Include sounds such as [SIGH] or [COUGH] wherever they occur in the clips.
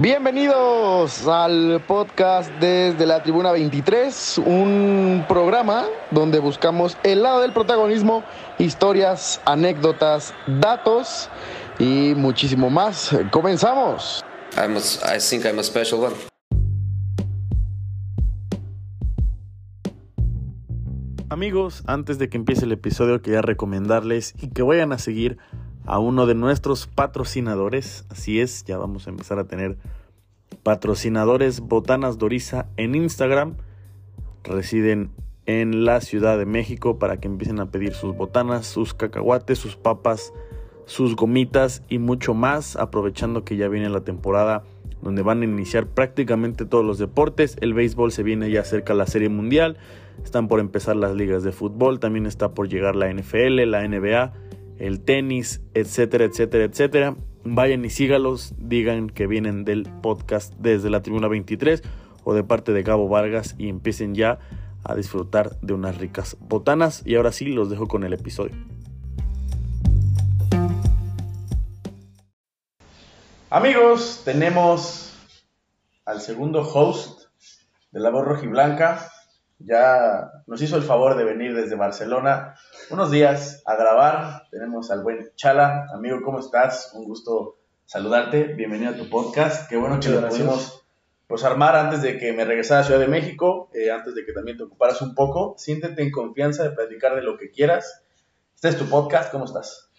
Bienvenidos al podcast desde la Tribuna 23, un programa donde buscamos el lado del protagonismo, historias, anécdotas, datos y muchísimo más. Comenzamos. I'm a, I think I'm a special one. Amigos, antes de que empiece el episodio quería recomendarles y que vayan a seguir a uno de nuestros patrocinadores. Así es, ya vamos a empezar a tener patrocinadores Botanas Doriza en Instagram. Residen en la Ciudad de México para que empiecen a pedir sus botanas, sus cacahuates, sus papas, sus gomitas y mucho más, aprovechando que ya viene la temporada donde van a iniciar prácticamente todos los deportes. El béisbol se viene ya cerca la Serie Mundial, están por empezar las ligas de fútbol, también está por llegar la NFL, la NBA, el tenis, etcétera, etcétera, etcétera. Vayan y sígalos, digan que vienen del podcast desde la Tribuna 23 o de parte de Gabo Vargas y empiecen ya a disfrutar de unas ricas botanas. Y ahora sí, los dejo con el episodio. Amigos, tenemos al segundo host de La Voz Rojiblanca. Ya nos hizo el favor de venir desde Barcelona unos días a grabar. Tenemos al buen Chala. Amigo, ¿cómo estás? Un gusto saludarte. Bienvenido a tu podcast. Qué bueno Muchas que lo pudimos pues, armar antes de que me regresara a Ciudad de México, eh, antes de que también te ocuparas un poco. Siéntete en confianza de platicar de lo que quieras. Este es tu podcast. ¿Cómo estás?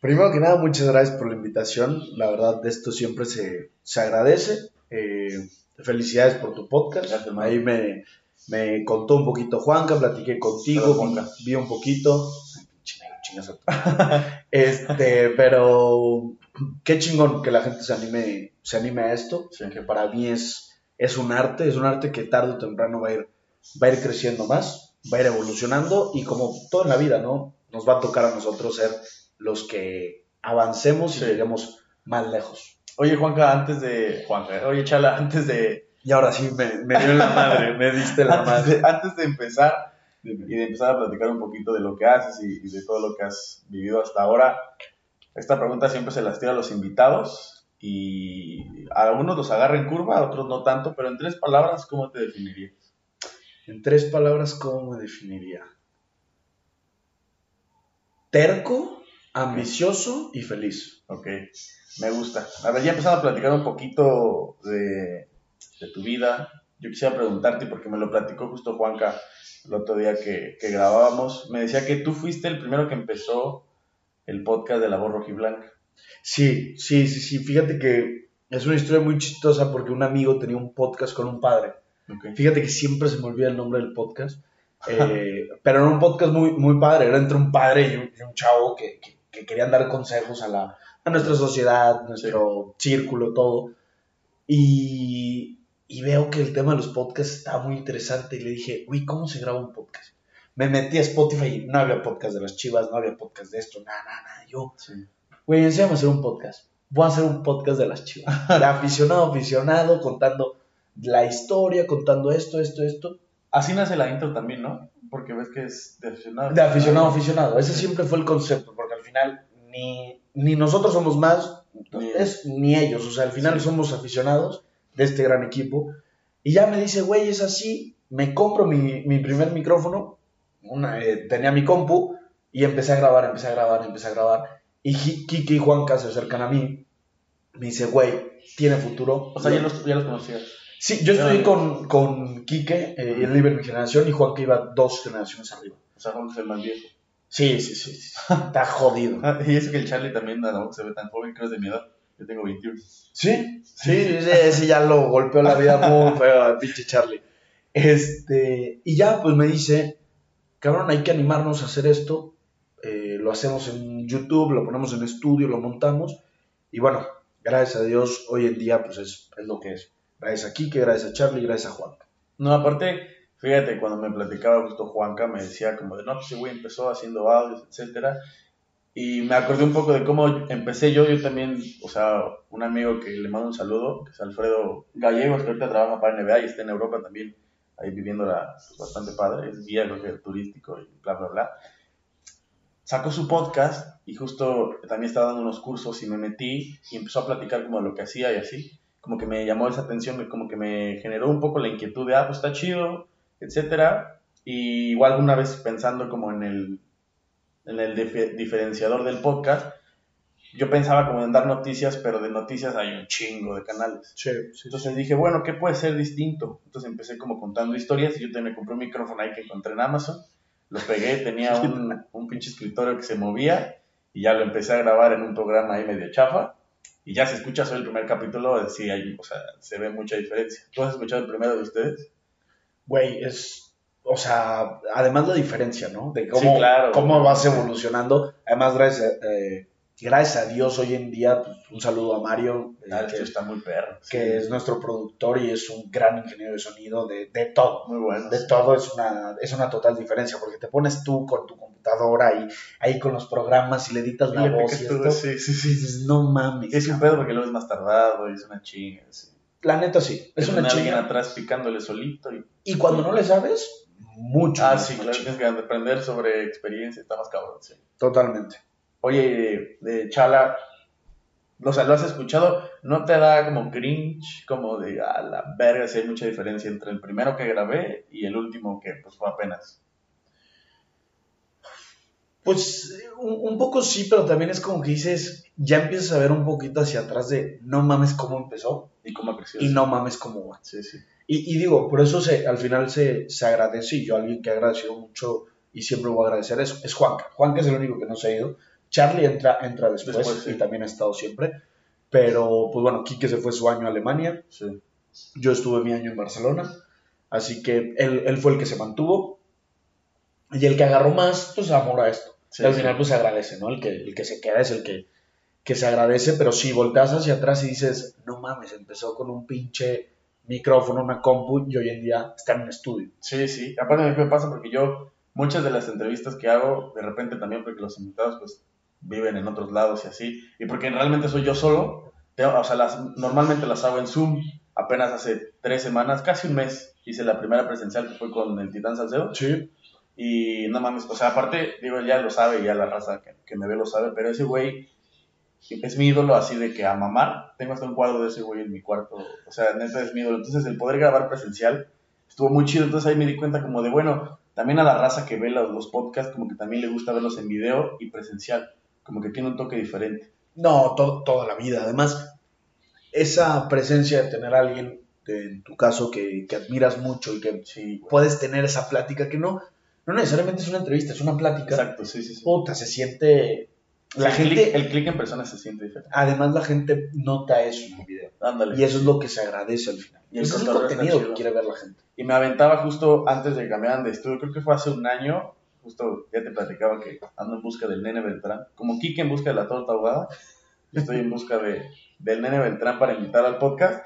Primero que nada, muchas gracias por la invitación. La verdad, de esto siempre se, se agradece. Eh, felicidades por tu podcast. Gracias. Ahí me, me contó un poquito Juanca, platiqué contigo, Juanca. vi, vi un poquito. [LAUGHS] Este, pero qué chingón que la gente se anime, se anime a esto, Sí. que para mí es, es un arte, es un arte que tarde o temprano va a ir, va a ir creciendo más, va a ir evolucionando y como todo en la vida, ¿no? Nos va a tocar a nosotros ser los que avancemos y lleguemos más lejos. Oye, Juanca, antes de. Juanca, oye, Chala, antes de. Y ahora sí, me, me dio la madre, me diste la Antes madre. de, antes de empezar y de empezar a platicar un poquito de lo que haces y, y de todo lo que has vivido hasta ahora, esta pregunta siempre se las tiro a los invitados y a algunos los agarra en curva, a otros no tanto, pero en tres palabras, ¿cómo te definirías? En tres palabras, ¿cómo me definiría? Terco, ambicioso y feliz. Ok, me gusta. A ver, ya empezando a platicar un poquito de, de tu vida, yo quisiera preguntarte, porque me lo platicó justo Juanca el otro día que, que grabábamos, me decía que tú fuiste el primero que empezó el podcast de La Voz Rojiblanca. Sí, sí, sí, sí. Fíjate que es una historia muy chistosa porque un amigo tenía un podcast con un padre. Ok. Fíjate que siempre se me olvida el nombre del podcast. eh, pero era un podcast muy, muy padre. Era entre un padre y un, y un chavo que, que- que querían dar consejos a, la, a nuestra sociedad, nuestro círculo, todo. Y, y veo que el tema de los podcasts está muy interesante. Y le dije, uy, ¿cómo se graba un podcast? Me metí a Spotify y no había podcast de las chivas, no había podcast de esto, nada, nada, nada. Yo, Sí. Güey, enséñame a hacer un podcast. Voy a hacer un podcast de las chivas. De aficionado a aficionado, contando la historia, contando esto, esto, esto. Así nace la intro también, ¿no? Porque ves que es de aficionado. De aficionado aficionado. Ese Sí. siempre fue el concepto, porque al final ni, ni nosotros somos más, Ni- es, ni ellos. O sea, al final Sí. somos aficionados de este gran equipo. Y ya me dice, güey, es así. Me compro mi, mi primer micrófono. Una, eh, tenía mi compu y empecé a grabar, empecé a grabar, empecé a grabar. Y Kike y Juanca se acercan a mí. Me dice, güey, tiene futuro. O sea, ya los, ya los conocías. Sí, yo estoy Ah, con, con Quique, eh, él iba en mi generación y Juan que iba dos generaciones arriba. O sea, Juan es el más viejo. Sí, sí, sí, sí. Está jodido. [LAUGHS] Y eso que el Charlie también, no, se ve tan joven, creo es de mi edad. Yo tengo 21. ¿Sí? Sí, ese, ese ya lo golpeó la vida muy [LAUGHS] feo pinche Charlie. Este, y ya pues me dice, cabrón, hay que animarnos a hacer esto. Eh, lo hacemos en YouTube, lo ponemos en estudio, lo montamos. Y bueno, gracias a Dios, hoy en día pues es, es lo que es. Gracias a Quique, gracias a Charlie, gracias a Juan. No, aparte, fíjate, cuando me platicaba justo Juanca, me decía como de, no, pues ese güey empezó haciendo audios, etcétera. Y me acordé un poco de cómo empecé yo, yo también, o sea, un amigo que le mando un saludo, que es Alfredo Gallegos, que ahorita trabaja para NBA y está en Europa también, ahí viviendo la, pues, bastante padre, es guía creo turístico y bla, bla, bla. Sacó su podcast y justo también estaba dando unos cursos y me metí y empezó a platicar como de lo que hacía y así. como que me llamó esa atención, como que me generó un poco la inquietud de, ah, pues está chido, etcétera. Y igual una vez pensando como en el, en el dife- diferenciador del podcast, yo pensaba como en dar noticias, pero de noticias hay un chingo de canales. Sí, sí. Entonces dije, bueno, ¿qué puede ser distinto? Entonces empecé como contando historias y yo también me compré un micrófono ahí que encontré en Amazon. Lo pegué, tenía [LAUGHS] un, un pinche escritorio que se movía y ya lo empecé a grabar en un programa ahí medio chafa. Y ya se escucha solo el primer capítulo, sí hay, o sea, se ve mucha diferencia. ¿Tú has escuchado el primero de ustedes? Güey, es, o sea, además la diferencia, ¿no? De Sí, cómo, claro. cómo vas evolucionando. Además, gracias, a- eh, gracias a Dios hoy en día, pues, un saludo a Mario, eh, que, está muy perro. que sí. es nuestro productor y es un gran ingeniero de sonido de, de todo. muy bueno. De todo es una, es una total diferencia, porque te pones tú con tu computadora y ahí con los programas y le editas la voz y esto. sí, sí, sí. no mames. Es un cabrón". pedo porque lo ves más tardado y es una chinga. sí. La neta sí, es Es una chinga. atrás picándole solito y Y cuando no le sabes, mucho. Ah, más sí, claro, machín. tienes que aprender sobre experiencia, está más cabrón, sí. Totalmente. Oye, de Chala, o sea, ¿lo has escuchado? ¿No te da como cringe, como de, a la verga, si hay mucha diferencia entre el primero que grabé y el último que pues fue apenas? Pues un, un poco sí, pero también es como que dices, ya empiezas a ver un poquito hacia atrás de no mames cómo empezó ¿Y cómo ha crecido? y no mames cómo va. Sí, sí. Y, y digo, por eso se, al final se, se agradece y yo alguien que ha agradecido mucho y siempre voy a agradecer es, es Juanca. Juanca es el único que no se ha ido. Charlie entra, entra después, Después, sí. y también ha estado siempre. Pero, pues bueno, Quique se fue su año a Alemania. sí. Yo estuve mi año en Barcelona. Así que él, él fue el que se mantuvo. Y el que agarró más, pues amor a esto. Sí, y al final, pues se agradece, ¿no? El que, el que se queda es el que, que se agradece. Pero si volteas hacia atrás y dices, no mames, empezó con un pinche micrófono, una compu, y hoy en día está en un estudio. Sí, sí. Aparte a mí me pasa porque yo, muchas de las entrevistas que hago, de repente también porque los invitados pues viven en otros lados y así, y porque realmente soy yo solo, tengo- o sea, las, normalmente las hago en Zoom, apenas hace tres semanas, casi un mes, hice la primera presencial que fue con el Titán Salcedo, Sí. y no mames, o sea, aparte, digo, ya lo sabe, ya la raza que, que me ve lo sabe, pero ese güey es mi ídolo así de que a mamar, tengo hasta un cuadro de ese güey en mi cuarto, o sea, neta es mi ídolo, entonces el poder grabar presencial estuvo muy chido, entonces ahí me di cuenta como de, bueno, también a la raza que ve los, los podcasts, como que también le gusta verlos en video y presencial, como que tiene un toque diferente. No, to- toda la vida. Además, esa presencia de tener a alguien, de- en tu caso, que, que admiras mucho y que Sí, puedes tener esa plática que no, no necesariamente es una entrevista, es una plática. Exacto, sí, sí, sí. Puta, se siente... La el gente, el clic en persona se siente diferente. además la gente nota eso en el video. Ándale. Y eso es lo que se agradece al final. Y el es el contenido que quiere ver la gente. Y me aventaba justo antes de que cambiaran de estudio, creo que fue hace un año, justo ya te platicaba que ando en busca del nene Beltrán, como Kike en busca de la torta ahogada, yo estoy en busca de, del nene Beltrán para invitar al podcast,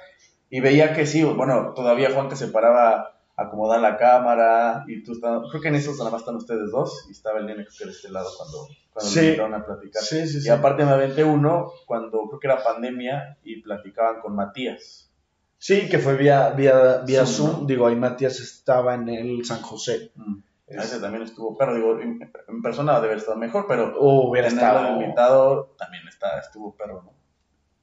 y veía que sí, bueno, todavía Juan que se paraba a acomodar la cámara, y tú estabas, creo que en esos nada más están ustedes dos, y estaba el nene que de este lado cuando, cuando Sí. me invitaron a platicar. Sí, sí, Y aparte me aventé uno cuando creo que era pandemia y platicaban con Matías. Sí, que fue vía, vía, vía Zoom, Zoom. ¿no? Digo, ahí Matías estaba en el San José. Mm. Es- Ese también estuvo, pero digo, en, en persona debe haber estado mejor, pero Oh, hubiera estado. invitado también está, estuvo perro, ¿no?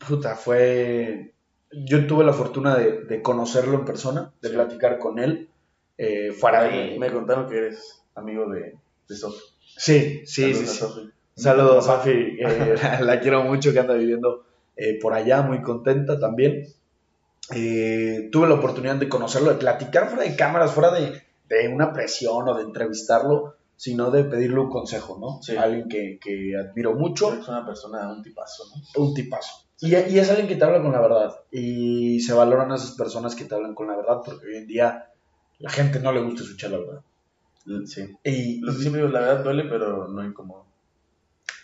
Puta, fue. Yo tuve la fortuna de, de conocerlo en persona, de Sí. platicar con él. eh, de. Me contaron que eres amigo de, de Sofi. Sí, sí, Saludos sí. a sí. Sofi. Saludos, Sofi. eh, [LAUGHS] la quiero mucho, que anda viviendo eh, por allá, muy contenta también. Eh, tuve la oportunidad de conocerlo, de platicar fuera de cámaras, fuera de, de una presión o de entrevistarlo, sino de pedirle un consejo, ¿no? Sí. Alguien que, que admiro mucho. Es una persona, un tipazo, ¿no? un tipazo. Y, y es alguien que te habla con la verdad. Y se valoran a esas personas que te hablan con la verdad, porque hoy en día la gente no le gusta escuchar la verdad. Sí. Y, Lo que siempre digo, la verdad duele, pero no incomoda.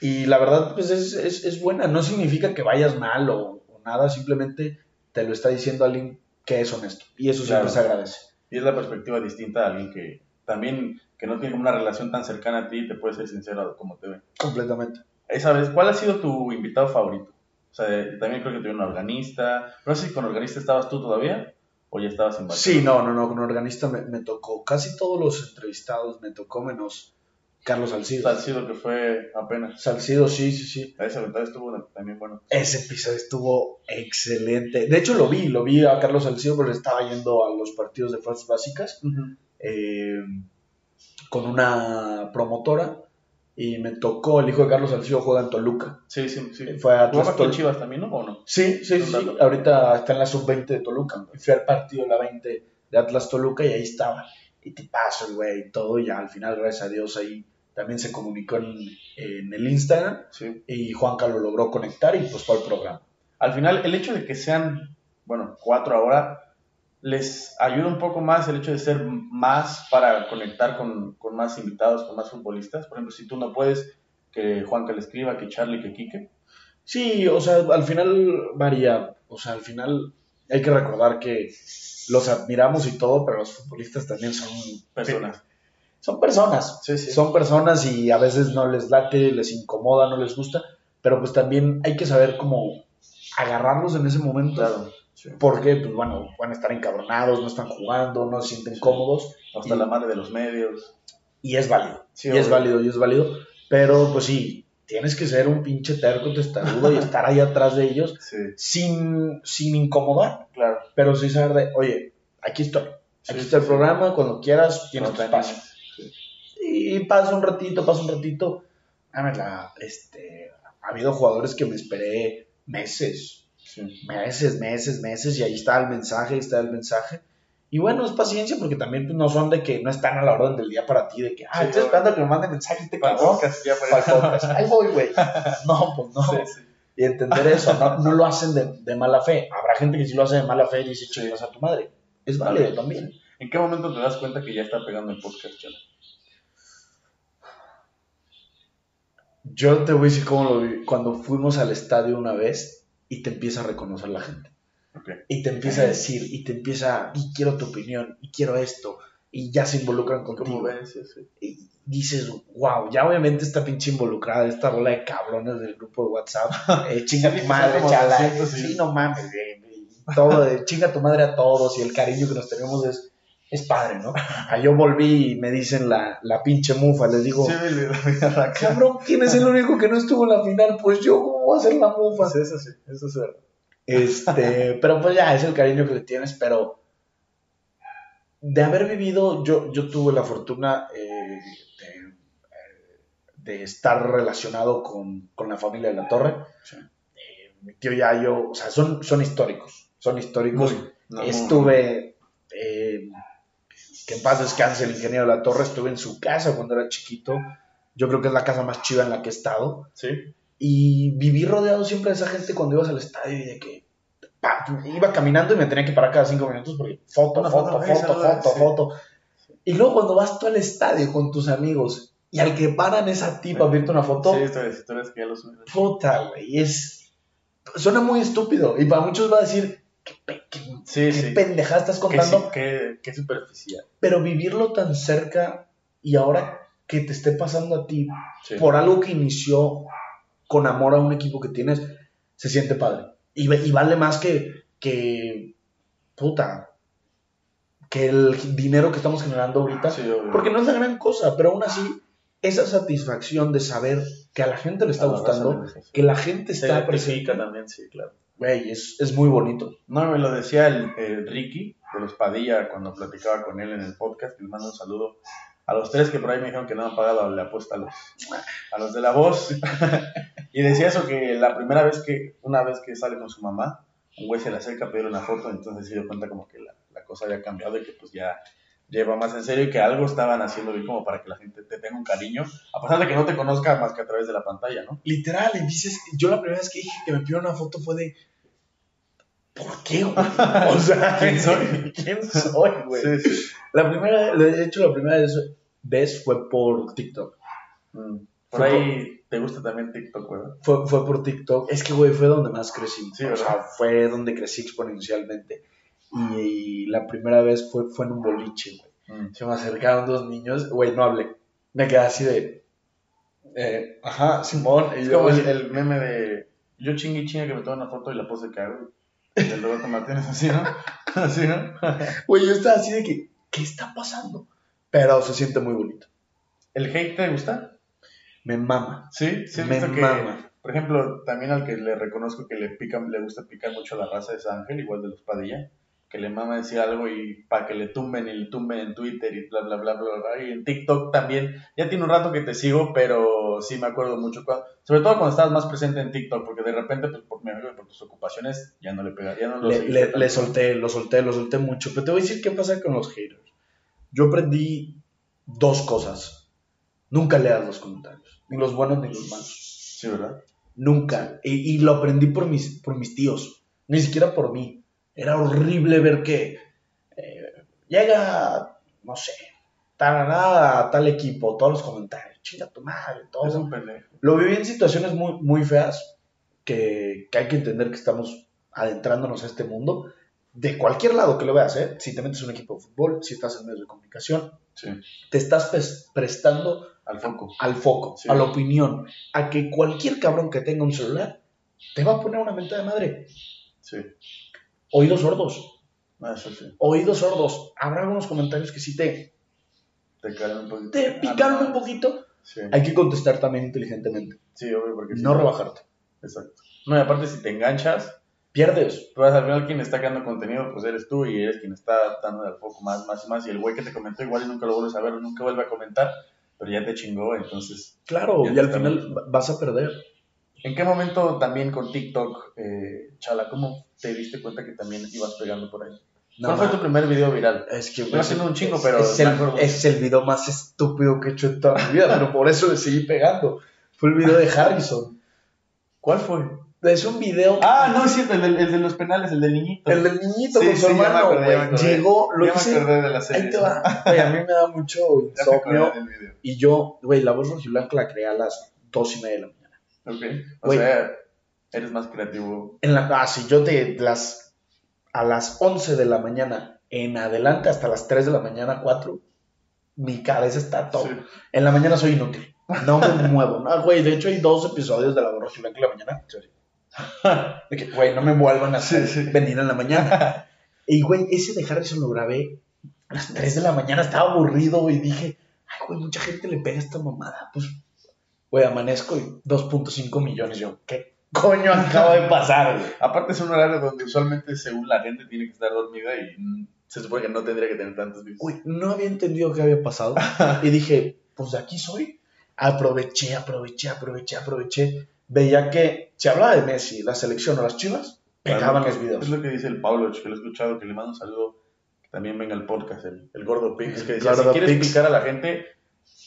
y la verdad, pues es, es, es buena. No significa que vayas mal o, o nada, simplemente te lo está diciendo alguien que es honesto. Y eso siempre se agradece. Y es la perspectiva distinta de alguien que también, que no tiene una relación tan cercana a ti y te puede ser sincero como te ve. Completamente. Esa vez, ¿cuál ha sido tu invitado favorito? O sea, también creo que tuve un organista. No sé si con organista estabas tú todavía o ya estabas en Sí, no, no, no. Con organista me, me tocó. Casi todos los entrevistados me tocó, menos Carlos Salcido. Salcido, que fue apenas. Salcido, sí, sí, sí. Ese ventaja estuvo también bueno. Ese episodio estuvo excelente. De hecho, lo vi, lo vi a Carlos Salcido porque estaba yendo a los partidos de fuerzas básicas eh, con una promotora y me tocó, el hijo de Carlos Salcido juega en Toluca. Sí, sí, sí. Fue a ¿Jugaba Atlas Tol- Chivas también, no? ¿O no? Sí, sí, sí. Ahorita está en la sub-20 de Toluca. Y Fui al partido la 20 de Atlas Toluca y ahí estaba. Y te paso el güey y todo. Y ya al final, gracias a Dios, ahí también se comunicó en, en el Instagram. Sí. Y Juanca lo logró conectar y pues fue al programa. Al final, el hecho de que sean, bueno, cuatro ahora, les ayuda un poco más el hecho de ser más para conectar con, con más invitados, con más futbolistas. Por ejemplo, si tú no puedes, que Juanca le escriba, que Charlie, que Quique. Sí, o sea, al final varía. O sea, al final hay que recordar que los admiramos y todo, pero los futbolistas también son Personas. Son personas. Sí, sí. Son personas y a veces no les late, les incomoda, no les gusta, pero pues también hay que saber cómo agarrarlos en ese momento. Claro. Sí. Porque, pues bueno, van a estar encabronados, no están jugando, no se sienten cómodos Hasta Y- la madre de los medios. y es válido. Sí, y es válido, y es válido. Pero pues sí, tienes que ser un pinche terco testarudo y [LAUGHS] estar ahí atrás de ellos Sí, sin, sin incomodar, claro. pero sí saber de, oye, aquí estoy. Aquí está el programa, cuando quieras tienes No tu espacio. Y pasa un ratito, pasa un ratito. Ah, la- este, ha habido jugadores que me esperé meses, Sí. meses, meses, meses, y ahí está el mensaje, ahí está el mensaje. Y bueno, es paciencia porque también pues, no son de que no están a la orden del día para ti, de que, ah, Sí, estoy esperando a que me mande mensaje este cabrón. Ahí voy, güey. [LAUGHS] No, pues no. Sí, sí. Y entender eso, no, no lo hacen de, de mala fe. Habrá gente que sí lo hace de mala fe y dice, chingas a tu madre. Es válido también. ¿En qué momento te das cuenta que ya está pegando el podcast? Yo te voy a decir cómo lo vi. Cuando fuimos al estadio una vez y te empieza a reconocer la gente. Ok. Y te empieza a decir, y te empieza, y quiero tu opinión, y quiero esto, y ya se involucran contigo. ¿Cómo ves? Sí, sí. Y dices, wow, ya obviamente está pinche involucrada esta bola de cabrones del grupo de WhatsApp. [LAUGHS] Eh, chinga tu madre, chala. 200 y- Sí, no mames, güey. Todo de chinga tu madre a todos y el cariño que nos tenemos es, es padre, ¿no? [LAUGHS] Yo volví y me dicen la, la pinche mufa, les digo, Sí, la cabrón, ¿quién es el único que no estuvo en la final? Pues yo, ¿cómo voy a ser la mufa? Sí, eso sí, eso es verdad. Este, [LAUGHS] pero pues ya es el cariño que le tienes, pero de haber vivido, yo, yo tuve la fortuna eh, de, eh, de estar relacionado con, con la familia de la Torre. Sí. Eh, mi tío Yayo, o sea, son, son históricos, son históricos. No, estuve, eh, que en paz descanse el ingeniero de la Torre, estuve en su casa cuando era chiquito. Yo creo que es la casa más chiva en la que he estado. Sí, Y viví rodeado siempre de esa gente cuando ibas al estadio y de que pa, iba caminando y me tenía que parar cada cinco minutos porque foto, Una foto, foto, foto, foto, saluda, foto, sí. foto. Y luego cuando vas tú al estadio con tus amigos y al que paran es a ti para pedirte una foto, sí, historias, historias que ya lo subí. puta, güey, es... Suena muy estúpido y para muchos va a decir, qué, qué- Sí, qué sí. pendejada estás contando, qué, qué superficial. pero vivirlo tan cerca y ahora que te esté pasando a ti Sí. por algo que inició con amor a un equipo que tienes, se siente padre. Y, vale más que, que, puta, que el dinero que estamos generando ahorita, Sí, porque no es la gran cosa, pero aún así, esa satisfacción de saber que a la gente le está A gustando, que la gente está presente, también, sí, claro. Güey, es, es muy bonito. No, me lo decía el, Ricky de los Padilla cuando platicaba con él en el podcast. Les mando un saludo a los tres que por ahí me dijeron que no han pagado la apuesta a los, a los de la voz. [LAUGHS] y decía eso que la primera vez que, una vez que sale con su mamá, un güey se le acerca a pedir una foto, entonces se dio cuenta como que la, la cosa había cambiado y que pues ya lleva más en serio y que algo estaban haciendo bien como para que la gente te tenga un cariño, a pesar de que no te conozca más que a través de la pantalla, ¿no? Literal, y dices, yo la primera vez que dije que me pidió una foto fue de, ¿por qué, güey? [LAUGHS] O sea, ¿Quién soy? ¿Quién soy, güey? Sí, sí. La primera, de hecho, la primera vez, fue por TikTok. Mm. Por ahí te gusta también TikTok, ¿verdad? Fue, fue por TikTok. Es que, güey, fue donde más crecí. Sí, o sea, fue donde crecí exponencialmente. Y, la primera vez fue, fue en un boliche, güey. Mm. Se me acercaron dos niños, güey, no hablé. Me quedé así de, eh, ajá, Simón. Y Es yo, como el, el meme de yo chingue y chingue que me tomo una foto y la pose hago. Del Roberto Martínez, así, ¿no? [LAUGHS] Así, ¿no? [LAUGHS] güey, yo estaba así de que, ¿qué está pasando? Pero se siente muy bonito. ¿El hate te gusta? Me mama. Sí, sí, Me que, mama. por ejemplo, también al que le reconozco que le pica, le gusta picar mucho la raza es Ángel, igual de los Padilla, que le mama decir algo y para que le tumben y le tumben en Twitter y bla, bla, bla, bla, bla, y en TikTok también. Ya tiene un rato que te sigo, pero sí me acuerdo mucho, cuando- sobre todo cuando estabas más presente en TikTok, porque de repente, pues, por, por tus ocupaciones, ya no le pega, ya no Le, le- le solté, lo solté, lo solté mucho. Pero te voy a decir qué pasa con los haters. Yo aprendí dos cosas. Nunca leas los comentarios. Ni los buenos ni los malos. Sí, ¿verdad? Nunca. Y, y lo aprendí por mis, por mis tíos. Ni siquiera por mí. Era horrible ver que eh, llega, no sé, tarará a tal equipo, todos los comentarios. Chinga tu madre, todo. Es un pendejo. Lo viví en situaciones muy, muy feas que, que hay que entender que estamos adentrándonos a este mundo de cualquier lado que lo veas, ¿eh? Si te metes en un equipo de fútbol, si estás en medios de comunicación, Sí, te estás pres- prestando al foco. al foco, Sí. a la opinión, a que cualquier cabrón que tenga un celular te va a poner una mente de madre. Sí, Oídos sordos, Ah, eso sí. oídos sordos. Habrá algunos comentarios que sí te, Te caen un poquito. te picaron Ah, un poquito. Sí, Hay que contestar también inteligentemente, sí, obvio, porque sí. no rebajarte. Exacto. No, y aparte si te enganchas, Pierdes. pues al final quien está creando contenido, pues eres tú y eres quien está dando al foco más, más y más. Y el güey que te comentó igual y nunca lo vuelves a ver, nunca vuelve a comentar, pero ya te chingó, entonces... Claro, y al final va- vas a perder. ¿En qué momento también con TikTok, eh, Chala, cómo te diste cuenta que también ibas pegando por ahí? ¿Cuál fue tu primer video viral? Es que Iba haciendo un chingo, es- pero es el, acuerdo. es el video más estúpido que he hecho en toda mi vida, pero por eso le seguí pegando. Fue el video de Harrison. ¿Cuál fue? Es un video. Ah, no, es cierto, el, de los penales, el del niñito. El del niñito Sí, con su sí, hermano, acordé. Llegó, lo ya me acordé de la serie. Ahí te va. [LAUGHS] Güey, a mí me da mucho insomnio. Y yo, güey, la voz rojiblanca la creé a las dos y media de la mañana. Ok. O Güey. sea, eres más creativo. En la, ah, sí, yo de las, a las 11 de la mañana en adelante hasta las 3 de la mañana, 4, mi cabeza está todo. Sí. En la mañana soy inútil. No me [LAUGHS] muevo. No, güey, de hecho hay dos episodios de La Borrocha Blanca en la mañana. [LAUGHS] De que, güey, no me vuelvan a hacer Sí, sí. venir en la mañana. [LAUGHS] Y, güey, ese de Harrison lo grabé a las 3 de la mañana. Estaba aburrido, y dije, ay, güey, mucha gente le pega esta mamada. Pues, güey, amanezco y 2.5 millones. Yo, ¿qué coño acaba de pasar, güey? [LAUGHS] Aparte es un horario donde usualmente según la gente tiene que estar dormida y se supone que no tendría que tener tantos views. Güey, no había entendido qué había pasado. Y dije, pues de aquí soy. Aproveché, aproveché, aproveché, aproveché. Veía que se hablaba de Messi, la selección o las chivas, pegaban los videos. Es lo que dice el Pablo, que lo he escuchado, que le mando un saludo. También venga el podcast, el, el Gordo Pix, que decía, si quieres picar a la gente,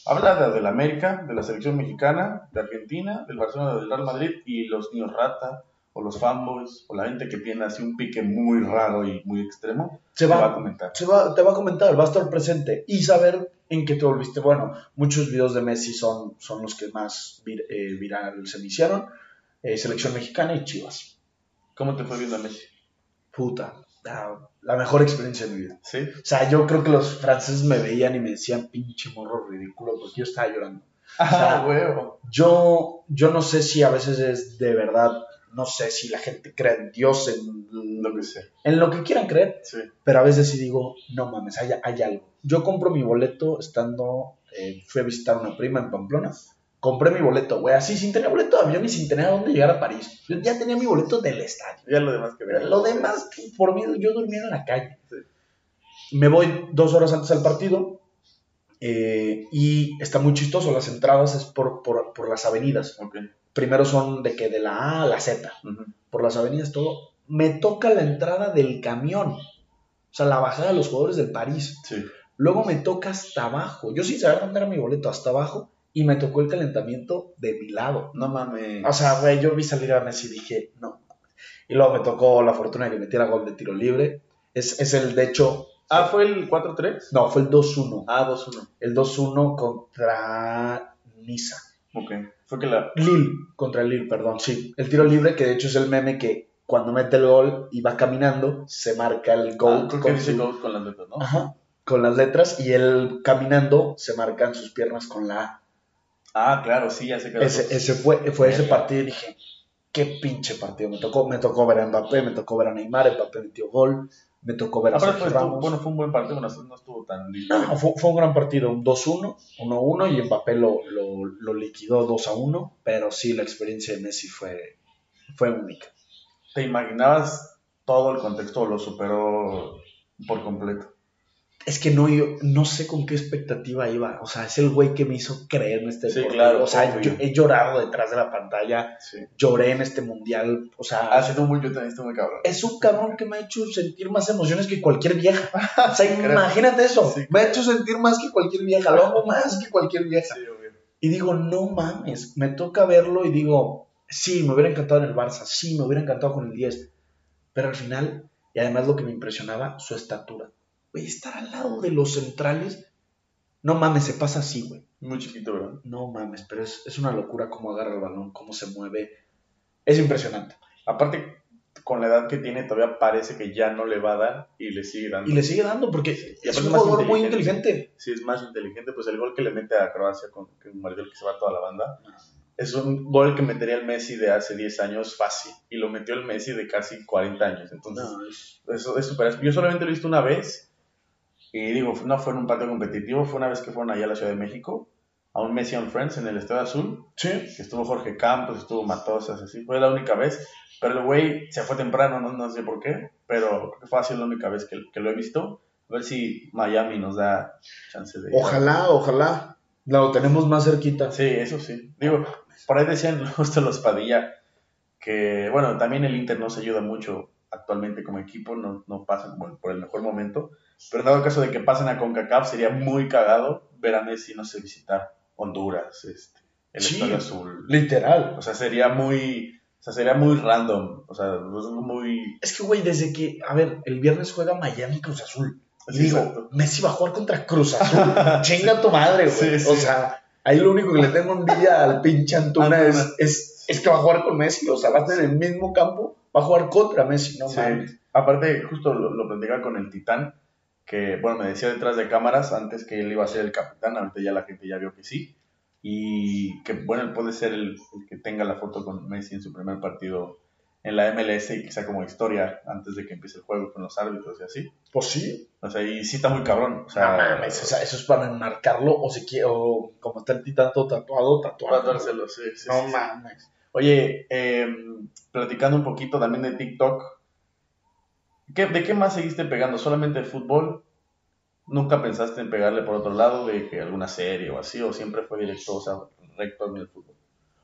habla de, de la América, de la selección mexicana, de Argentina, del Barcelona, del Real Madrid y los niños rata, o los fanboys, o la gente que tiene así un pique muy raro y muy extremo, Se te va a va, comentar. se va, te va a comentar, va a estar presente y saber en qué te volviste. Bueno, muchos videos de Messi son, son los que más vir- eh, viral se me hicieron. Eh, selección mexicana y chivas. ¿Cómo te fue viendo a Messi? Puta, la, la mejor experiencia de mi vida. ¿Sí? O sea, yo creo que los franceses me veían y me decían pinche morro ridículo porque yo estaba llorando. Ah, huevo. Yo, yo no sé si a veces es de verdad, no sé si la gente cree en Dios, en Lo que sea. en lo que quieran creer, Sí. pero a veces sí digo, no mames, hay, hay algo. Yo compro mi boleto estando, eh, fui a visitar a una prima en Pamplona, compré mi boleto, güey, así sin tener boleto de avión y sin tener a dónde llegar a París. Yo ya tenía mi boleto del estadio. Ya lo demás que vean. lo demás, por mí, yo durmiera en la calle. Me voy dos horas antes al partido eh, y está muy chistoso. Las entradas es por, por, por las avenidas. Primero son de que de la A a la Z, por las avenidas todo. Me toca la entrada del camión, o sea, la bajada de los jugadores del París. Sí. Luego me toca hasta abajo. Yo sin saber dónde era mi boleto, hasta abajo. Y me tocó el calentamiento de mi lado. No mames. O sea, güey, yo vi salir a Messi y dije, no. Y luego me tocó la fortuna de que metiera gol de tiro libre. Es, es el, de hecho, Ah, ¿fue el 4-3? no, fue el 2-1. Ah, 2-1. El 2-1 contra Niza. Ok. Fue que la... Lille, contra el Lille, perdón, sí. El tiro libre, que de hecho es el meme que cuando mete el gol y va caminando, se marca el gol Ah, creo que con, dice su- gol con las letras, ¿no? Ajá, con las letras y él caminando se marcan sus piernas con la A. Ah, claro, sí, ya sé que Ese, ese fue, fue ese partido y dije, qué pinche partido. Me tocó, me tocó ver a Mbappé, me tocó ver a Neymar, Mbappé metió gol. Me tocó ver a Sergio Ramos. bueno, fue un buen partido, no, no estuvo tan No, fue, fue un gran partido, un 2-1, 1-1 y Mbappé lo, lo, lo liquidó 2-1, pero sí, la experiencia de Messi fue, fue única. ¿Te imaginabas todo el contexto o lo superó por completo? Es que no, yo no sé con qué expectativa iba, o sea, es el güey que me hizo creer en este Sí, deporte. claro, o sea, yo he llorado detrás de la pantalla, Sí. lloré en este mundial, o sea, Ha sido muy, yo también muy cabrón. es un cabrón que me ha hecho sentir más emociones que cualquier vieja. [LAUGHS] O sea, imagínate eso, Sí. me ha hecho sentir más que cualquier vieja, lo amo más que cualquier vieja. Y digo, no mames, me toca verlo y digo, sí, me hubiera encantado en el Barça, sí, me hubiera encantado con el 10. Pero al final, y además lo que me impresionaba, su estatura. Güey, estar al lado de los centrales, no mames, se pasa así, güey. Muy chiquito, ¿verdad? No mames, pero es, es una locura cómo agarra el balón, cómo se mueve. Es impresionante. Aparte, con la edad que tiene, todavía parece que ya no le va a dar y le sigue dando. Y le sigue dando porque es un jugador muy inteligente. Sí, es más inteligente. Pues el gol que le mete a Croacia con que marcó el que se va toda la banda. Es un gol que metería el Messi de hace 10 años fácil. Y lo metió el Messi de casi 40 años. Entonces, No, es- Eso es súper. Yo solamente lo he visto una vez. Y digo, no fue en un partido competitivo. Fue una vez que fueron allá a la Ciudad de México. A un Messi on Friends en el Estadio Azul. Sí. Que estuvo Jorge Campos, estuvo Matosas, así. Fue la única vez. Pero el güey se fue temprano, no, no sé por qué. Pero fue así la única vez que, que lo he visto. A ver si Miami nos da chance de. Ojalá, ojalá. Lo tenemos más cerquita. Sí, eso sí. Digo, por ahí decían [LAUGHS] justo los Padilla que, bueno, también el Inter no se ayuda mucho actualmente como equipo, no, no pasan como por el mejor momento. Pero en dado caso de que pasen a CONCACAF, sería muy cagado ver a Messi, no sé, visitar Honduras, este, el Sí. Estadio Azul. Literal. O sea, sería muy, o sea, sería muy random. O sea, es muy... Es que, güey, desde que, a ver, el viernes juega Miami Cruz Azul. Y digo, exacto. Messi va a jugar contra Cruz Azul. [LAUGHS] Chinga tu madre, güey. Sí. O sea, ahí lo único que le tengo envidia al pinche Antuna Antuna. es, es, es que va a jugar con Messi. O sea, va a estar en el mismo campo, va a jugar contra Messi, no Sí. mames. Aparte, justo lo, lo platicaba con el Titán, que, bueno, me decía detrás de cámaras antes que él iba a ser el capitán, ahorita ya la gente ya vio que sí. Y que, bueno, él puede ser el, el que tenga la foto con Messi en su primer partido en la MLS y que sea como historia antes de que empiece el juego con los árbitros y así. Pues sí. O sea, y sí está muy cabrón. O sea, no mames. O sea, eso es para enmarcarlo o si quiere, o como está el titán todo tatuado, tatuado. tratárselo, sí, sí, No sí, sí. mames. Oye, eh, platicando un poquito también de TikTok, ¿qué- ¿de qué más seguiste pegando? ¿Solamente el fútbol? ¿Nunca pensaste en pegarle por otro lado de que alguna serie o así? ¿O siempre fue directo, o sea, recto en el fútbol?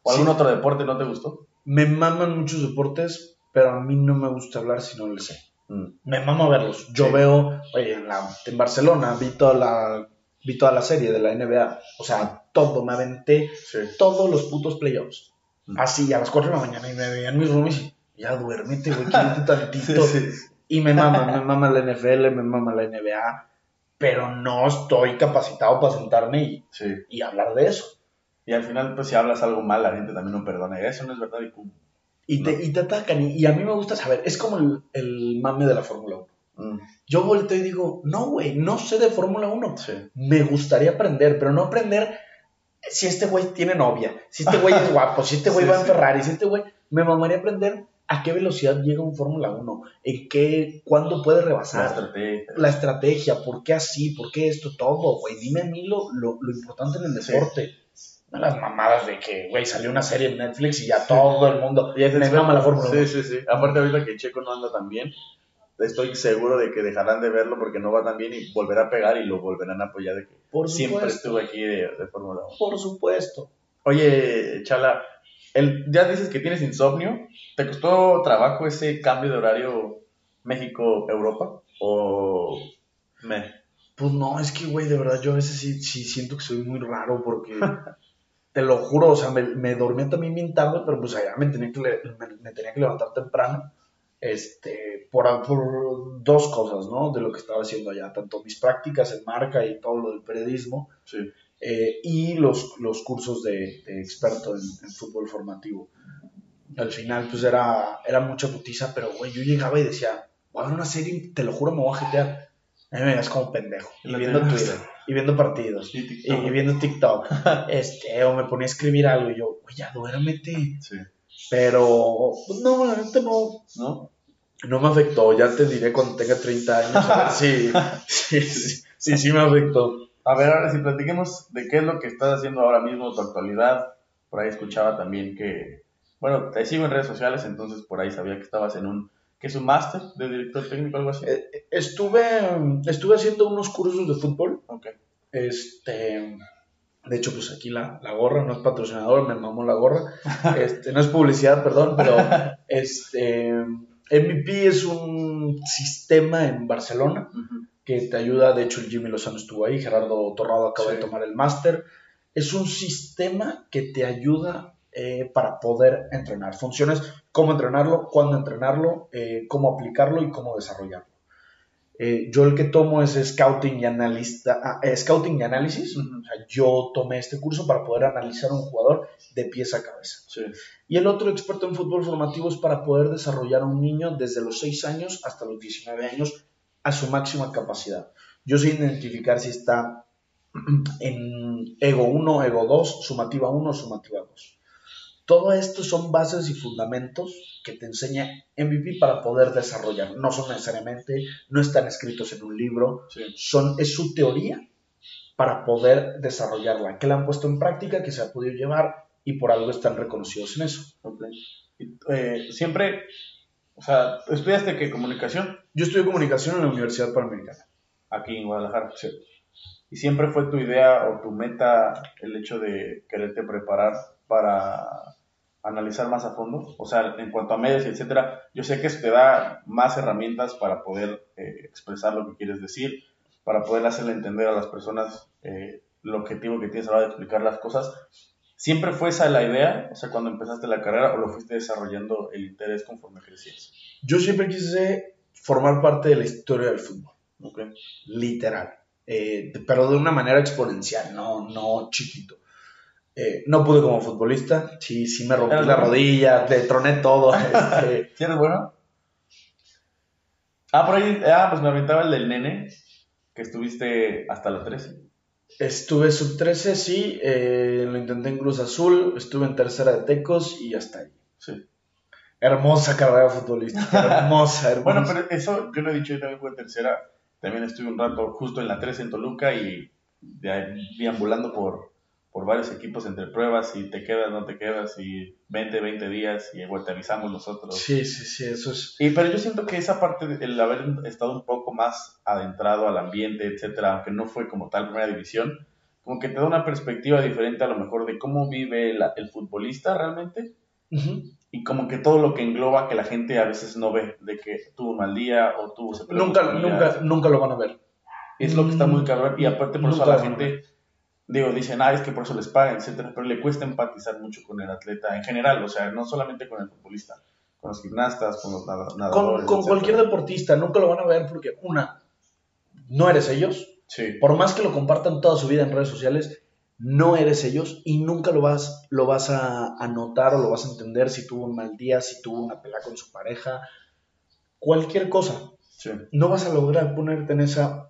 ¿O algún Sí. otro deporte no te gustó? Me maman muchos deportes, pero a mí no me gusta hablar si no le sé. Mm, Me mama verlos. Yo Sí. veo, oye, en, la- en Barcelona vi toda, la, vi toda la serie de la NBA. O sea, todo, me aventé sí. todos los putos playoffs. Mm. Así, a las 4 de la mañana y me veían mis roomies y ya duérmete, güey, quédate [LAUGHS] tantito. Sí, sí. Y me mama, me [LAUGHS] mama la NFL, me mama la NBA, pero no estoy capacitado para sentarme y, Sí. y hablar de eso. Y al final, pues si hablas algo mal, la gente también no perdona. Eso no es verdad y. Y te, y te atacan. Y, y a mí me gusta saber, es como el, el mame de la Fórmula 1. Mm, Yo volteo y digo, no, güey, no sé de Fórmula 1. sí. me gustaría aprender, pero no aprender si este güey tiene novia, si este güey es [LAUGHS] guapo, si este güey Sí, va en sí. Ferrari, si este güey... Me mamaría aprender a qué velocidad llega un Fórmula 1, en qué, cuándo puede La rebasar, estrategia. la estrategia, por qué así, por qué esto, todo, güey. Dime a mí lo, lo, lo importante en el Sí. deporte. No las mamadas de que, güey, salió una serie en Netflix y ya todo el mundo... Y me mama la Fórmula 1. Sí, sí, sí. Aparte ahorita que Checo no anda tan bien, estoy seguro de que dejarán de verlo porque no va tan bien y volverá a pegar y lo volverán a apoyar de que Por siempre estuvo aquí de, de Fórmula 1. Por supuesto. Oye, Chala, el, ya dices que tienes insomnio. ¿Te costó trabajo ese cambio de horario México-Europa? ¿O me? Pues no, es que, güey, de verdad, yo a veces sí, sí siento que soy muy raro porque, [LAUGHS] te lo juro, o sea, me, me dormía también bien tarde, pero pues allá me tenía que, me tenía que levantar temprano, este, por, por dos cosas, ¿no? De lo que estaba haciendo allá, tanto mis prácticas en marca y todo lo del periodismo, Sí. eh, y los, los cursos de, de experto en, en fútbol formativo. Al final, pues era, era mucha putiza, pero, güey, yo llegaba y decía, voy a ver una serie te lo juro, me voy a jetear. A mí me veías como pendejo. Y viendo. Twitter, y viendo partidos, Y y, TikTok. y viendo TikTok. [LAUGHS] este, o me ponía a escribir algo y yo, güey, ya duérmete. Sí. Pero, pues no, la no. ¿No? No me afectó, ya te diré cuando tenga 30 años. A ver si, sí, sí, sí, sí me afectó. A ver, ahora sí, platiquemos de qué es lo que estás haciendo ahora mismo, tu actualidad. Por ahí escuchaba también que, bueno, te sigo en redes sociales, entonces por ahí sabía que estabas en un, que es un máster de director técnico, algo así. Eh, Estuve, estuve haciendo unos cursos de fútbol. Ok. Este, de hecho, pues aquí la, la gorra no es patrocinador, me mamó la gorra. [LAUGHS] Este, no es publicidad, perdón, pero [LAUGHS] este, MVP es un sistema en Barcelona que te ayuda. De hecho, el Jimmy Lozano estuvo ahí, Gerardo Torrado acaba Sí. de tomar el máster. Es un sistema que te ayuda eh, para poder entrenar. Funciones, cómo entrenarlo, cuándo entrenarlo, eh, cómo aplicarlo y cómo desarrollarlo. Eh, yo el que tomo es scouting y, analista, ah, scouting y análisis. Ujú. O sea, yo tomé este curso para poder analizar a un jugador de pies a cabeza. Sí. Y el otro experto en fútbol formativo es para poder desarrollar a un niño desde los 6 años hasta los 19 años a su máxima capacidad. Yo sé identificar si está [CLEARS THROAT] en ego 1, ego 2, sumativa 1, sumativa 2. Todo esto son bases y fundamentos que te enseña MVP para poder desarrollar. No son necesariamente, no están escritos en un libro, Sí. son, es su teoría para poder desarrollarla, que la han puesto en práctica, que se ha podido llevar y por algo están reconocidos en eso. Ok. Y, eh, siempre, o sea, ¿estudiaste qué? ¿Comunicación? Yo estudio comunicación en la Universidad Panamericana. Aquí en Guadalajara. Sí. ¿Y siempre fue tu idea o tu meta el hecho de quererte preparar para analizar más a fondo? O sea, en cuanto a medios etcétera, yo sé que eso te da más herramientas para poder eh, expresar lo que quieres decir, para poder hacerle entender a las personas eh, el objetivo que tienes a la hora de explicar las cosas. ¿Siempre fue esa la idea? O sea, cuando empezaste la carrera o lo fuiste desarrollando el interés conforme crecías? Yo siempre quise formar parte de la historia del fútbol, literal, eh, pero de una manera exponencial, no, no chiquito. Eh, no pude como futbolista, sí, sí me rompí ¿Eres la bueno? rodilla, le troné todo. [LAUGHS] este, ¿Sí eres bueno? Ah, por ahí, ah, pues me aventaba el del nene, que estuviste hasta la 13. Estuve sub 13, sí, eh, lo intenté en Cruz Azul, estuve en tercera de Tecos y hasta ahí. Sí. Hermosa carrera futbolística, [LAUGHS] hermosa, hermosa. Bueno, pero eso yo lo he dicho, yo también fue en tercera. También estuve un rato justo en la 13 en Toluca y de ahí deambulando por, por varios equipos entre pruebas y te quedas, no te quedas y 20, 20 días y igual te avisamos nosotros. Sí, sí, sí, eso es. Y, pero yo siento que esa parte del haber estado un poco más adentrado al ambiente, etcétera, aunque no fue como tal primera división, como que te da una perspectiva diferente a lo mejor de cómo vive la- el futbolista realmente Ujú. y como que todo lo que engloba que la gente a veces no ve, de que tuvo un mal día o tuvo... Nunca, nunca, nunca lo van a ver. Es lo que está muy cabrón y aparte por eso a la gente, digo, dicen, ah, es que por eso les pagan, etcétera, pero le cuesta empatizar mucho con el atleta en general, o sea, no solamente con el futbolista, con los gimnastas, con los nada- Con, nadadores. con etcétera. cualquier deportista, nunca lo van a ver porque, una, no eres ellos. Sí. Por más que lo compartan toda su vida en redes sociales, no eres ellos y nunca lo vas, lo vas a, a notar o lo vas a entender si tuvo un mal día, si tuvo una pelea con su pareja, cualquier cosa. Sí. No vas a lograr ponerte en esa,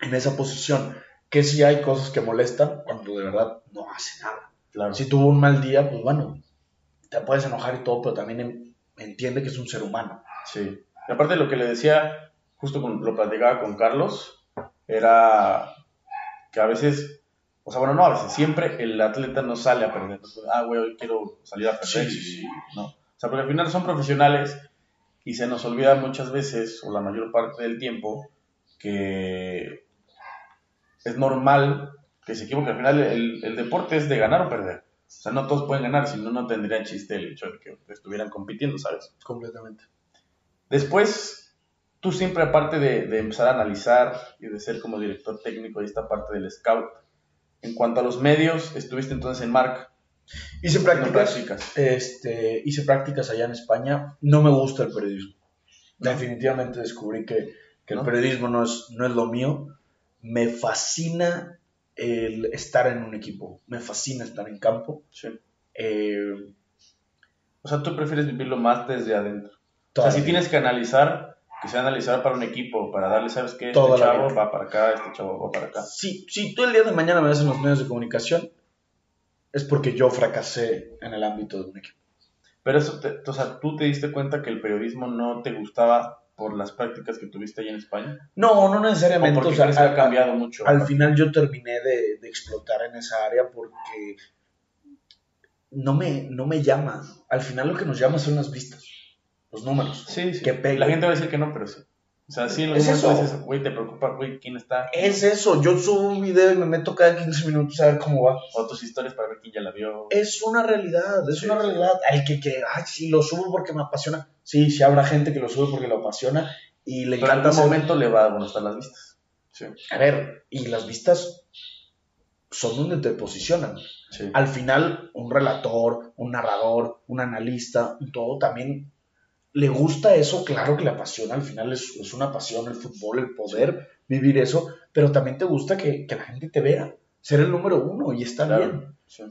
en esa posición. Que si hay cosas que molestan cuando de verdad no hace nada. Claro. Si tuvo un mal día, pues bueno, te puedes enojar y todo, pero también en- entiende que es un ser humano. Sí. Y aparte lo que le decía, justo con- lo platicaba con Carlos, era que a veces, o sea, bueno, no a veces, siempre el atleta no sale a perder. Entonces, ah, güey, hoy quiero salir a perder. Sí, sí, y- ¿no? O sea, porque al final son profesionales y se nos olvida muchas veces, o la mayor parte del tiempo, que es normal que se equivoque. Al final el, el deporte es de ganar o perder. O sea, no todos pueden ganar, si no, no tendría chiste el hecho de que estuvieran compitiendo, ¿sabes? Completamente. Después, tú siempre, aparte de, de empezar a analizar y de ser como director técnico de esta parte del scout, en cuanto a los medios, estuviste entonces en Marca. Hice haciendo prácticas, este, hice prácticas allá en España. No me gusta el periodismo. Definitivamente descubrí que, que el ¿No? periodismo no es, no es lo mío. Me fascina el estar en un equipo. Me fascina estar en campo. Sí. Eh, O sea, tú prefieres vivirlo más desde adentro. O sea, si tienes que analizar, que sea analizar para un equipo, para darle, ¿sabes qué? Este Toda chavo va para acá, este chavo va para acá. Si, si tú el día de mañana me ves en los medios de comunicación, es porque yo fracasé en el ámbito de un equipo. Pero eso, te- o sea, ¿tú te diste cuenta que el periodismo no te gustaba por las prácticas que tuviste ahí en España? No, no ¿O necesariamente. porque o sea, crees que ha al- cambiado mucho? al final yo terminé de, de explotar en esa área porque no me, no me llama. Al final lo que nos llama son las vistas, los números. Sí, sí. que pegue. La gente va a decir que no, pero sí. O sea, sí, en algún Es momento dices, güey, te preocupa, güey, quién está. Es eso, yo subo un video y me meto cada 15 minutos a ver cómo va. O tus historias para ver quién ya la vio. Es una realidad, es Sí, una realidad. Al que, que, ay, sí, lo subo porque me apasiona. Sí, sí habrá gente que lo sube porque lo apasiona y le Pero en encanta algún momento le va a gustar las vistas. Sí, A ver, y las vistas son donde te posicionan. sí. Al final, un relator, un narrador, un analista, todo también le gusta eso, claro que le apasiona, al final es, es una pasión el fútbol, el poder vivir eso, pero también te gusta que, que la gente te vea, ser el número uno y está Claro. bien. Sí.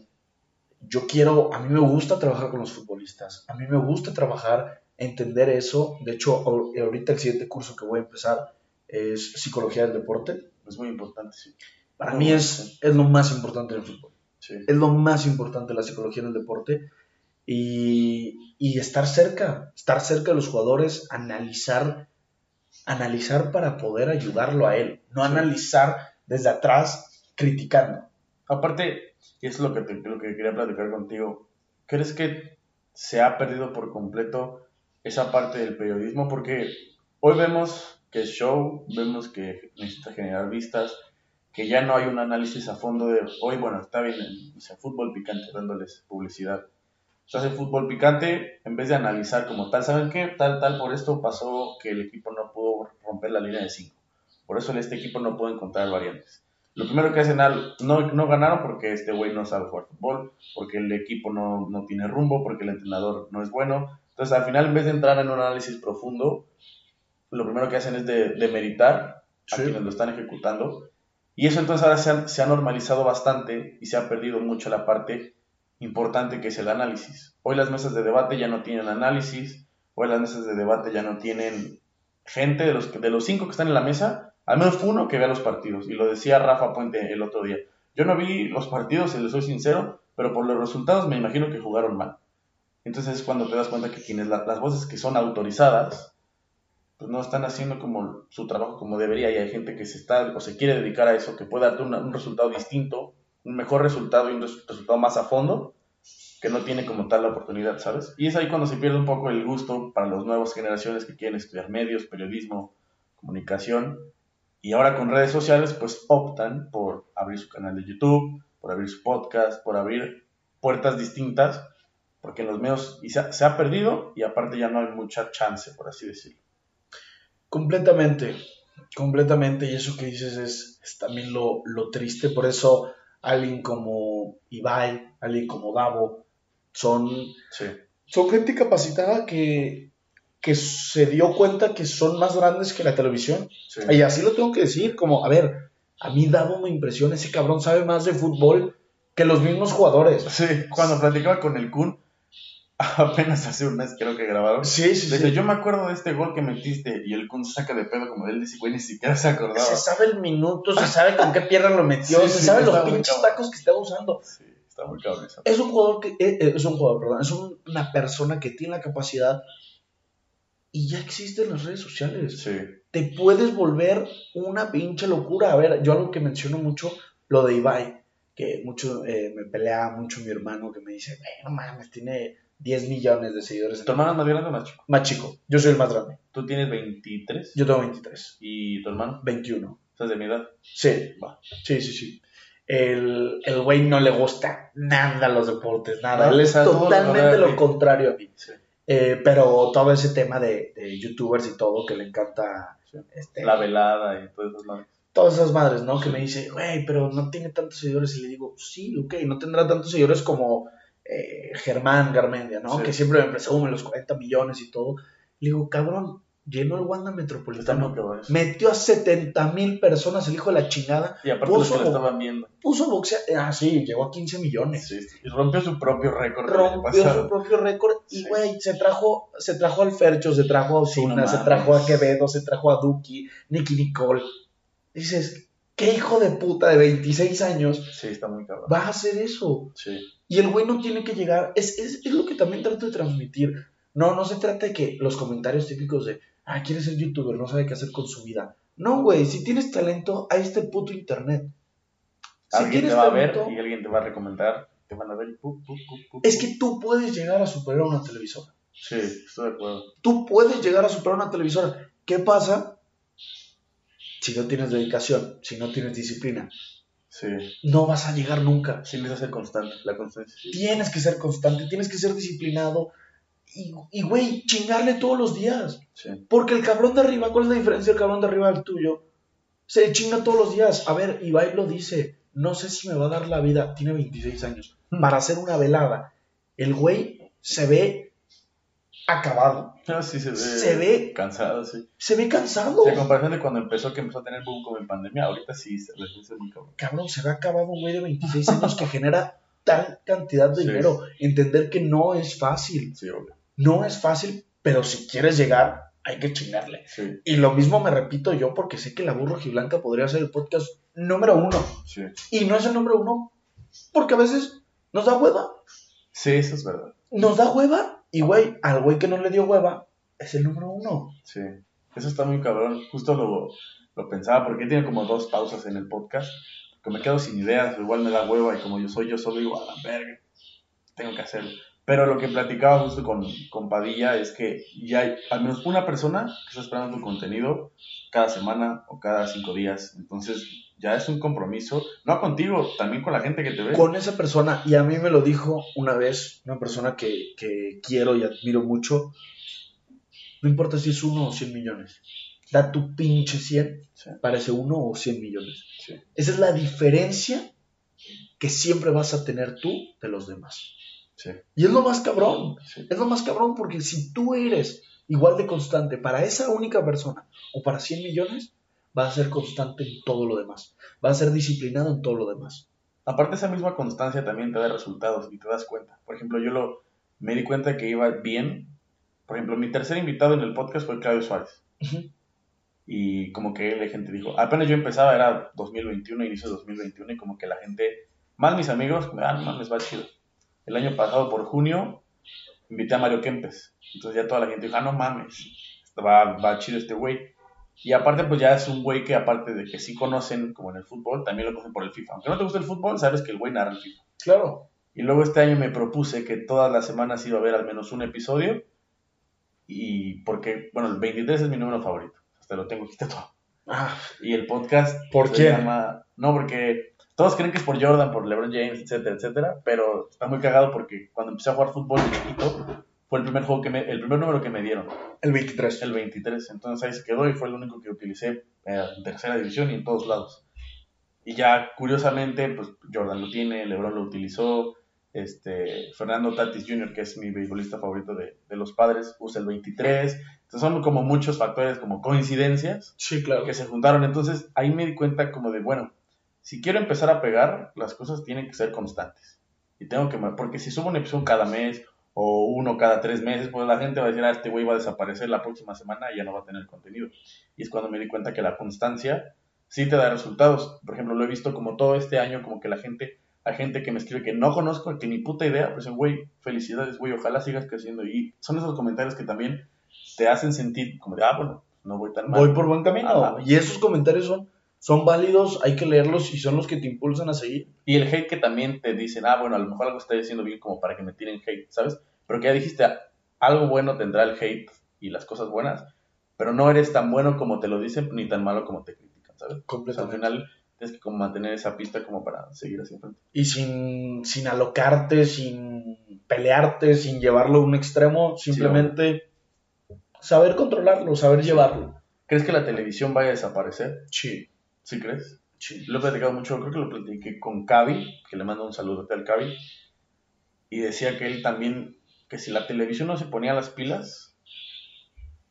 Yo quiero, a mí me gusta trabajar con los futbolistas, a mí me gusta trabajar, entender eso, de hecho ahor- ahorita el siguiente curso que voy a empezar es psicología del deporte, Es muy importante, sí. para Muy mí es, es lo más importante del fútbol Sí. es lo más importante la psicología en el deporte y, y estar cerca, estar cerca de los jugadores, analizar, analizar para poder ayudarlo a él, no Sí. analizar desde atrás criticando. Aparte, y es lo que, te- lo que quería platicar contigo, ¿crees que se ha perdido por completo esa parte del periodismo? Porque hoy vemos que es show, vemos que necesita generar vistas, que ya no hay un análisis a fondo de, hoy, bueno, está bien, o fútbol picante, dándoles publicidad. Se hace fútbol picante en vez de analizar como tal, ¿saben qué? Tal, tal, por esto pasó que el equipo no pudo romper la línea de 5. Por eso este equipo no pudo encontrar variantes. Lo primero que hacen, al, no, no ganaron porque este güey no sabe jugar fútbol, porque el equipo no, no tiene rumbo, porque el entrenador no es bueno. Entonces, al final, en vez de entrar en un análisis profundo, lo primero que hacen es de, de meritar a quienes lo están ejecutando. Y eso entonces ahora se ha, se ha normalizado bastante y se ha perdido mucho la parte importante que es el análisis. Hoy las mesas de debate ya no tienen análisis, hoy las mesas de debate ya no tienen gente de los, de los cinco que están en la mesa, al menos uno que vea los partidos. Y lo decía Rafa Puente el otro día. Yo no vi los partidos, si les soy sincero, pero por los resultados me imagino que jugaron mal. Entonces es cuando te das cuenta que quienes la- las voces que son autorizadas, pues no están haciendo como su trabajo como debería y hay gente que se está o se quiere dedicar a eso, que puede darte un resultado distinto, un mejor resultado y un res- resultado más a fondo, que no tiene como tal la oportunidad, ¿sabes? Y es ahí cuando se pierde un poco el gusto para las nuevas generaciones que quieren estudiar medios, periodismo, comunicación, y ahora con redes sociales pues optan por abrir su canal de YouTube, por abrir su podcast, por abrir puertas distintas, porque en los medios y se, ha- se ha perdido y aparte ya no hay mucha chance, por así decirlo. Completamente, completamente, y eso que dices es, es también lo, lo triste, por eso alguien como Ibai, alguien como Davo, son Sí, son gente capacitada que, que se dio cuenta que son más grandes que la televisión. sí. Y así lo tengo que decir, como, a ver, a mí Davo me impresiona, ese cabrón sabe más de fútbol que los mismos jugadores. Sí, cuando platicaba con el Kun, [LAUGHS] apenas hace un mes creo que grabaron, Sí, sí, dice, sí. yo me acuerdo de este gol que metiste y el Kun saca de pedo como de él dice, güey, ni siquiera se acordaba. Se sabe el minuto, se sabe con qué pierna lo metió, Sí, se sí, sabe los pinches tacos que está usando. Sí, está muy cabrón. Es un jugador que, eh, eh, es un jugador, perdón, es un- una persona que tiene la capacidad y ya existen las redes sociales. Sí, te puedes volver una pinche locura. A ver, yo algo que menciono mucho, lo de Ibai, que mucho eh, me pelea mucho mi hermano que me dice, "Güey, no mames, tiene 10 millones de seguidores. ¿Tu hermano es más grande o más chico? Más chico, yo soy el más grande. Tú tienes 23 Yo tengo 23, y tu hermano, 21. estás de mi edad. Sí, Va. sí, sí, sí. El, el güey no le gusta nada los deportes, nada. Él es totalmente lo contrario a mí. Sí. Eh, pero todo ese tema de, de youtubers y todo que le encanta Sí. este, La velada y todo eso. ¿no? todas esas madres, ¿no? Que me dice, güey, pero no tiene tantos seguidores. Y le digo, sí, ok, no tendrá tantos seguidores como eh, Germán Garmendia, ¿no? Sí. Que siempre me presume los 40 millones y todo. Le digo, cabrón, llenó el Wanda Metropolitano. Metió a 70 mil personas, el hijo de la chingada. Y aparte los que puso- lo estaban viendo. Puso boxeo. Ah, sí, llegó a 15 millones. Sí. Y rompió su propio récord. Rompió su propio récord y, Sí. güey, se trajo, se trajo al Fercho, se trajo a Osuna, se trajo a Quevedo, se trajo a Duki, Nicky Nicole. Dices, ¿qué hijo de puta de 26 años Sí, está muy cabrón. va a hacer eso? Sí. Y el güey no tiene que llegar. Es, es, es lo que también trato de transmitir. No, no se trata de que los comentarios típicos de, ah, quiere ser youtuber, no sabe qué hacer con su vida. No, güey, si tienes talento, ahí está el puto internet. Si alguien te va a ver y alguien te va a recomendar, te van a ver y pu, pu, pu, pu, es que tú puedes llegar a superar una televisora. Sí, estoy de acuerdo. Tú puedes llegar a superar una televisora. ¿Qué pasa si no tienes dedicación, si no tienes disciplina? Sí. No vas a llegar nunca. Sí, necesitas ser constante, la constancia. sí. Tienes que ser constante, tienes que ser disciplinado y, y, güey, chingarle todos los días. Sí. Porque el cabrón de arriba, ¿cuál es la diferencia del cabrón de arriba del tuyo? Se chinga todos los días. A ver, Ibai lo dice. No sé si me va a dar la vida. Tiene 26 años. Para hacer una velada. El güey se ve acabado. No, sí se ve. Se ve- Cansado, sí. Se ve cansado. Sí, a comparación de cuando empezó, que empezó a tener boom como en pandemia, ahorita sí se le muy cabrón. Cabrón, se ve acabado un güey de 26 años que genera tal cantidad de Sí. dinero. Entender que no es fácil. Sí, obvio. No es fácil, pero si quieres llegar, hay que chingarle. Sí, Y lo mismo me repito yo porque sé que la burro Blanca podría ser el podcast número uno. sí. Y no es el número uno porque a veces nos da hueva. Sí, eso es verdad. Nos da hueva y, güey, al güey que no le dio hueva es el número uno. Sí. Eso está muy cabrón. Justo lo, lo pensaba, porque tiene como dos pausas en el podcast. Que me quedo sin ideas, igual me da hueva y como yo soy yo solo digo, a la tengo que hacerlo. Pero lo que platicaba justo con, con Padilla es que ya hay al menos una persona que está esperando tu contenido cada semana o cada cinco días. Entonces ya es un compromiso, no contigo, también con la gente que te ve. Con esa persona, y a mí me lo dijo una vez, una persona que, que quiero y admiro mucho, no importa si es uno o 100 millones, da tu pinche 100, Sí, parece uno o 100 millones. sí, Esa es la diferencia que siempre vas a tener tú de los demás. Sí, Y es lo más cabrón. sí. Es lo más cabrón porque si tú eres igual de constante para esa única persona o para 100 millones, vas a ser constante en todo lo demás. Vas a ser disciplinado en todo lo demás. Aparte esa misma constancia también te da resultados y te das cuenta. Por ejemplo, yo lo me di cuenta que iba bien. Por ejemplo, mi tercer invitado en el podcast fue Claudio Suárez. Y como que la gente dijo, apenas yo empezaba, era 2021, inicio de 2021, y como que la gente, más mis amigos, ah, no mames, va chido. El año pasado, por junio, invité a Mario Kempes. Entonces ya toda la gente dijo, ah, no mames, va, va chido este güey. Y aparte, pues ya es un güey que aparte de que sí conocen, como en el fútbol, también lo conocen por el FIFA. Aunque no te guste el fútbol, sabes que el güey narra el FIFA. Claro. Y luego este año me propuse que todas las semanas iba a haber al menos un episodio. Y porque, bueno, el 23 es mi número favorito. Hasta lo tengo aquí todo. Ah, Y el podcast ¿Por se quién? llama... No, porque todos creen que es por Jordan, por LeBron James, etcétera, etcétera. Pero está muy cagado porque cuando empecé a jugar fútbol de chiquito, fue el primer juego que me, el primer número que me dieron, el 23. el 23. Entonces ahí se quedó y fue el único que utilicé en tercera división y en todos lados. Y ya curiosamente, pues Jordan lo tiene, LeBron lo utilizó, este, Fernando Tatis Jr., que es mi beisbolista favorito de, de los padres, usa el 23. Entonces son como muchos factores, como coincidencias Sí, claro. que se juntaron. Entonces ahí me di cuenta como de, bueno, si quiero empezar a pegar, las cosas tienen que ser constantes. Y tengo que, porque si subo un episodio cada mes o uno cada tres meses, pues la gente va a decir, ah, este güey va a desaparecer la próxima semana y ya no va a tener contenido. Y es cuando me di cuenta que la constancia sí te da resultados. Por ejemplo, lo he visto como todo este año, como que la gente, hay gente que me escribe que no conozco, que ni puta idea, pues güey, felicidades, güey, ojalá sigas creciendo. Y son esos comentarios que también te hacen sentir como de, ah, bueno, no voy tan mal. Voy por buen camino. Y esos comentarios son, son válidos, hay que leerlos y son los que te impulsan a seguir. Y el hate que también te dicen, ah, bueno, a lo mejor algo estoy haciendo bien como para que me tiren hate, ¿sabes? Pero que ya dijiste, algo bueno tendrá el hate y las cosas buenas, pero no eres tan bueno como te lo dicen ni tan malo como te critican, ¿sabes? O sea, al Completamente. final tienes que como mantener esa pista como para seguir hacia enfrente. Y sin, sin alocarte, sin pelearte, sin llevarlo a un extremo, simplemente saber controlarlo, saber llevarlo. ¿Crees que la televisión vaya a desaparecer? Sí, ¿Sí crees? sí. Lo he platicado mucho, creo que lo platiqué con Cavi, que le mando un saludo al Cavi, y decía que él también, que si la televisión no se ponía las pilas,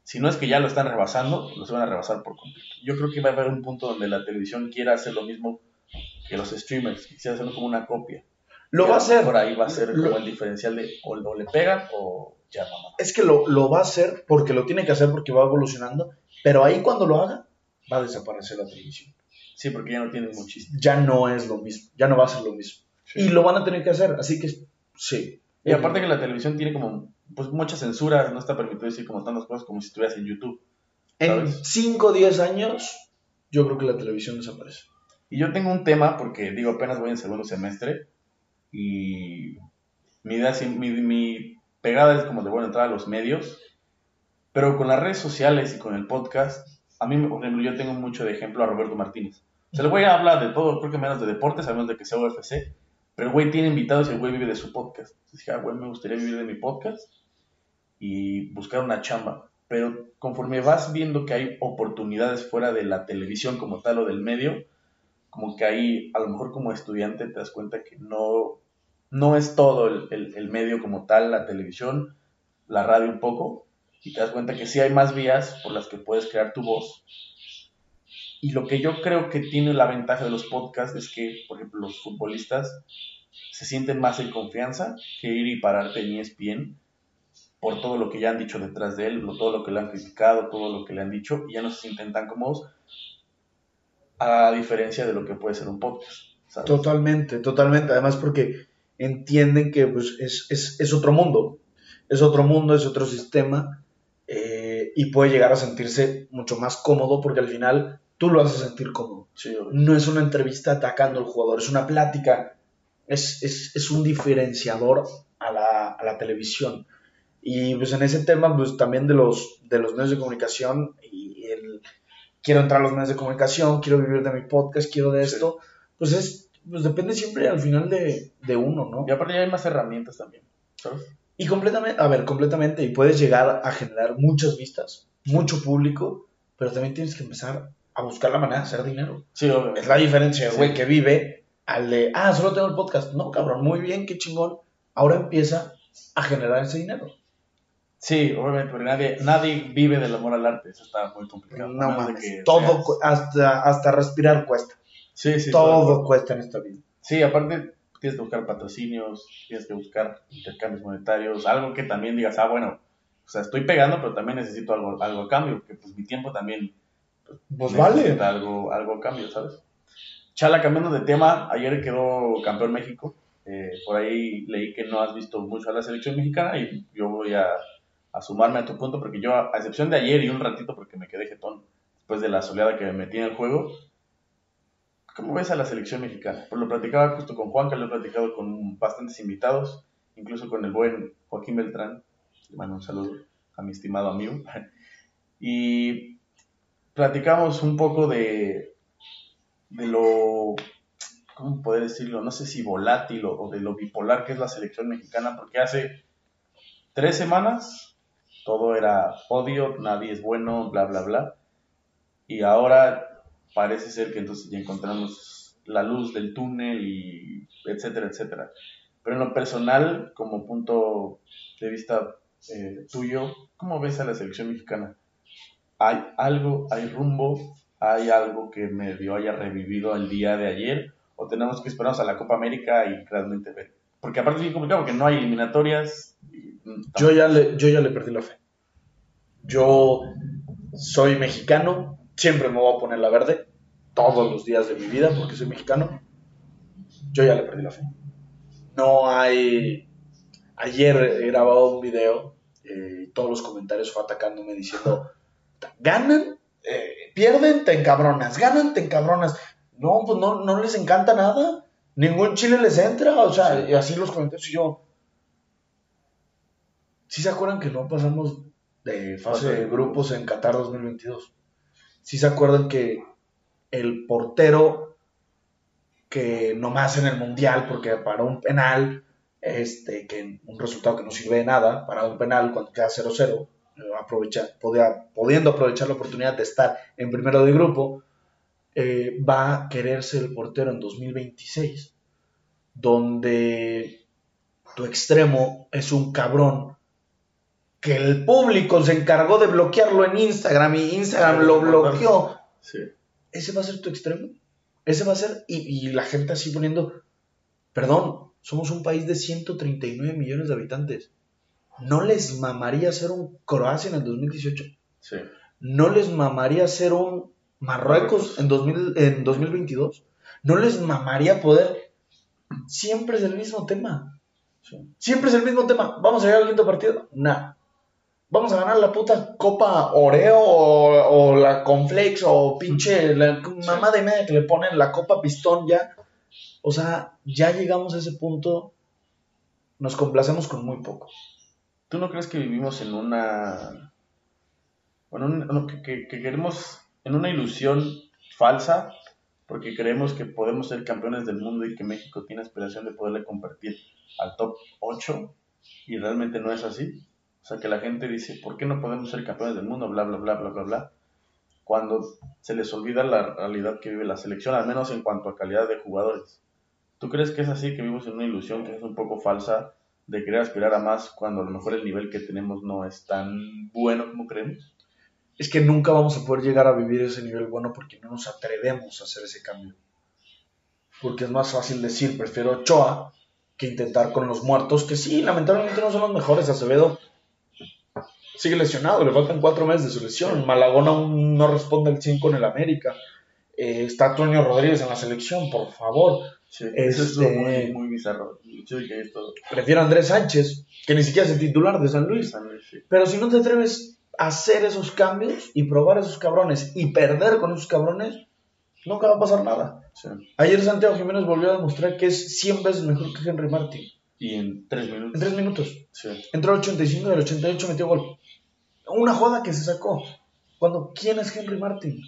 si no es que ya lo están rebasando, los van a rebasar por completo. Yo creo que va a haber un punto donde la televisión quiera hacer lo mismo que los streamers, quisiera hacerlo como una copia. Lo va a hacer. Por ahí va a ser Lo- el diferencial de o, o le pegan o ya mamá. Es que lo, lo va a hacer porque lo tiene que hacer porque va evolucionando, pero ahí cuando lo haga, va a desaparecer la televisión. Sí, porque ya no tienen muchísimo. Ya no es lo mismo, ya no va a ser lo mismo. Y lo van a tener que hacer, así que sí. Y aparte que la televisión tiene como pues mucha censura, no está permitido decir como tantas cosas como si estuvieras en YouTube. En 5 o 10 años, yo creo que la televisión desaparece. Y yo tengo un tema, porque digo, apenas voy en segundo semestre, y mi, idea, mi, mi pegada es como de, bueno, entrar a los medios, pero con las redes sociales y con el podcast, a mí, por ejemplo, yo tengo mucho de ejemplo a Roberto Martínez. Se le voy a hablar de todo, creo que menos de deportes, menos de que sea UFC, pero el güey tiene invitados y el güey vive de su podcast. Dije, ah, güey, me gustaría vivir de mi podcast y buscar una chamba. Pero conforme vas viendo que hay oportunidades fuera de la televisión como tal o del medio, como que ahí, a lo mejor como estudiante, te das cuenta que no, no es todo el, el, medio como tal, la televisión, la radio un poco, y te das cuenta que sí hay más vías por las que puedes crear tu voz. Y lo que yo creo que tiene la ventaja de los podcasts es que, por ejemplo, los futbolistas se sienten más en confianza que ir y pararte en ESPN por todo lo que ya han dicho detrás de él, todo lo que le han criticado, todo lo que le han dicho, y ya no se sienten tan cómodos, a diferencia de lo que puede ser un podcast. Totalmente, totalmente. Además porque entienden que pues, es, es, es, otro mundo, es otro mundo, es otro sistema, eh, y puede llegar a sentirse mucho más cómodo porque al final tú lo haces sentir cómodo. no es una entrevista atacando al jugador, es una plática, es, es, es un diferenciador a la, a la televisión. Y pues en ese tema, pues también de los, de los medios de comunicación y el quiero entrar a los medios de comunicación, quiero vivir de mi podcast, quiero de esto, pues es, pues depende siempre al final de, de, uno, ¿no? Y aparte ya hay más herramientas también, ¿sabes? Y completamente, a ver, completamente, y puedes llegar a generar muchas vistas, mucho público, pero también tienes que empezar a buscar la manera de hacer dinero. Sí, obvio. Es la diferencia, güey, que vive al de, ah, solo tengo el podcast. No, cabrón, muy bien, qué chingón. Ahora empieza a generar ese dinero. Sí, obviamente, porque nadie, nadie vive del amor al arte, eso está muy complicado. No mames, todo, hasta, hasta respirar cuesta. Sí, sí. Todo, cuesta en esta vida. Sí, aparte tienes que buscar patrocinios, tienes que buscar intercambios monetarios, algo que también digas, ah, bueno, o sea, estoy pegando, pero también necesito algo, algo a cambio, que pues mi tiempo también pues, pues vale. Algo, algo a cambio, ¿sabes? Chala, cambiando de tema, ayer quedó campeón México. Eh, por ahí leí que no has visto mucho a la selección mexicana y yo voy a a sumarme a tu punto, porque yo, a excepción de ayer y un ratito porque me quedé jetón después de la soleada que me metí en el juego, ¿cómo ves a la selección mexicana? Pues lo platicaba justo con Juan, que lo he platicado con bastantes invitados, incluso con el buen Joaquín Beltrán, le mando un saludo a mi estimado amigo, [LAUGHS] y platicamos un poco de, de lo, ¿cómo poder decirlo? No sé si volátil o, o de lo bipolar que es la selección mexicana, porque hace tres semanas todo era odio, nadie es bueno, bla, bla, bla. Y ahora parece ser que entonces ya encontramos la luz del túnel y etcétera, etcétera. Pero en lo personal, como punto de vista eh, tuyo, ¿cómo ves a la selección mexicana? ¿Hay algo, hay rumbo, hay algo que medio haya revivido el día de ayer? ¿O tenemos que esperarnos a la Copa América y realmente ver? Porque aparte es bien complicado porque no hay eliminatorias, yo ya, le, yo ya le perdí la fe. Yo soy mexicano, siempre me voy a poner la verde, todos los días de mi vida, porque soy mexicano. Yo ya le perdí la fe. No hay... Ayer he grabado un video eh, y todos los comentarios fue atacándome diciendo, ganan, eh, pierden, te encabronas, ganan, te encabronas. No, pues no, no les encanta nada. Ningún chile les entra, o sea, y así los comentarios y yo, ¿Sí se acuerdan que no pasamos de fase de grupos en Qatar 2022? ¿Sí se acuerdan que el portero que nomás en el Mundial, porque para un penal, este, que un resultado que no sirve de nada, para un penal cuando queda 0-0, eh, aprovecha, podía, pudiendo aprovechar la oportunidad de estar en primero de grupo, eh, va a quererse el portero en 2026, donde tu extremo es un cabrón que el público se encargó de bloquearlo en Instagram y Instagram lo bloqueó. Ese va a ser tu extremo. Ese va a ser, y, la gente así poniendo, perdón, somos un país de 139 millones de habitantes. ¿No les mamaría ser un Croacia en el 2018? Sí. ¿No les mamaría ser un Marruecos en, 2000, en 2022? ¿No les mamaría poder siempre es el mismo tema. Siempre es el mismo tema. ¿Vamos a llegar al quinto partido? Nah. ¿Vamos a ganar la puta Copa Oreo o, la Conflex o pinche mamá de media que le ponen la Copa Pistón ya? O sea, ya llegamos a ese punto. Nos complacemos con muy poco. ¿Tú no crees que vivimos en una... Bueno, que, que- que queremos en una ilusión falsa porque creemos que podemos ser campeones del mundo y que México tiene aspiración de poderle competir al top 8 y realmente no es así? O sea, que la gente dice, ¿por qué no podemos ser campeones del mundo? Bla, bla, bla, bla, bla, bla. Cuando se les olvida la realidad que vive la selección, al menos en cuanto a calidad de jugadores. ¿Tú crees que es así, que vivimos en una ilusión que es un poco falsa de querer aspirar a más cuando a lo mejor el nivel que tenemos no es tan bueno como creemos? Es que nunca vamos a poder llegar a vivir ese nivel bueno porque no nos atrevemos a hacer ese cambio. Porque es más fácil decir, prefiero Ochoa que intentar con los muertos, que sí, lamentablemente no son los mejores. Acevedo sigue lesionado, le faltan cuatro meses de su lesión. Malagón aún no responde al 100 con el América. Eh, está Toño Rodríguez en la selección, por favor. Sí, eso es Este- muy, muy bizarro. El. Prefiero a Andrés Sánchez, que ni siquiera es el titular de San Luis. sí. Pero si no te atreves a hacer esos cambios y probar esos cabrones y perder con esos cabrones, nunca va a pasar nada. Sí. Ayer Santiago Jiménez volvió a demostrar que es 100 veces mejor que Henry Martin. Y en tres En minutos. tres minutos. Sí. Entró al 85 y al 88 metió gol. Una joda que se sacó. Cuando, ¿quién es Henry Martin?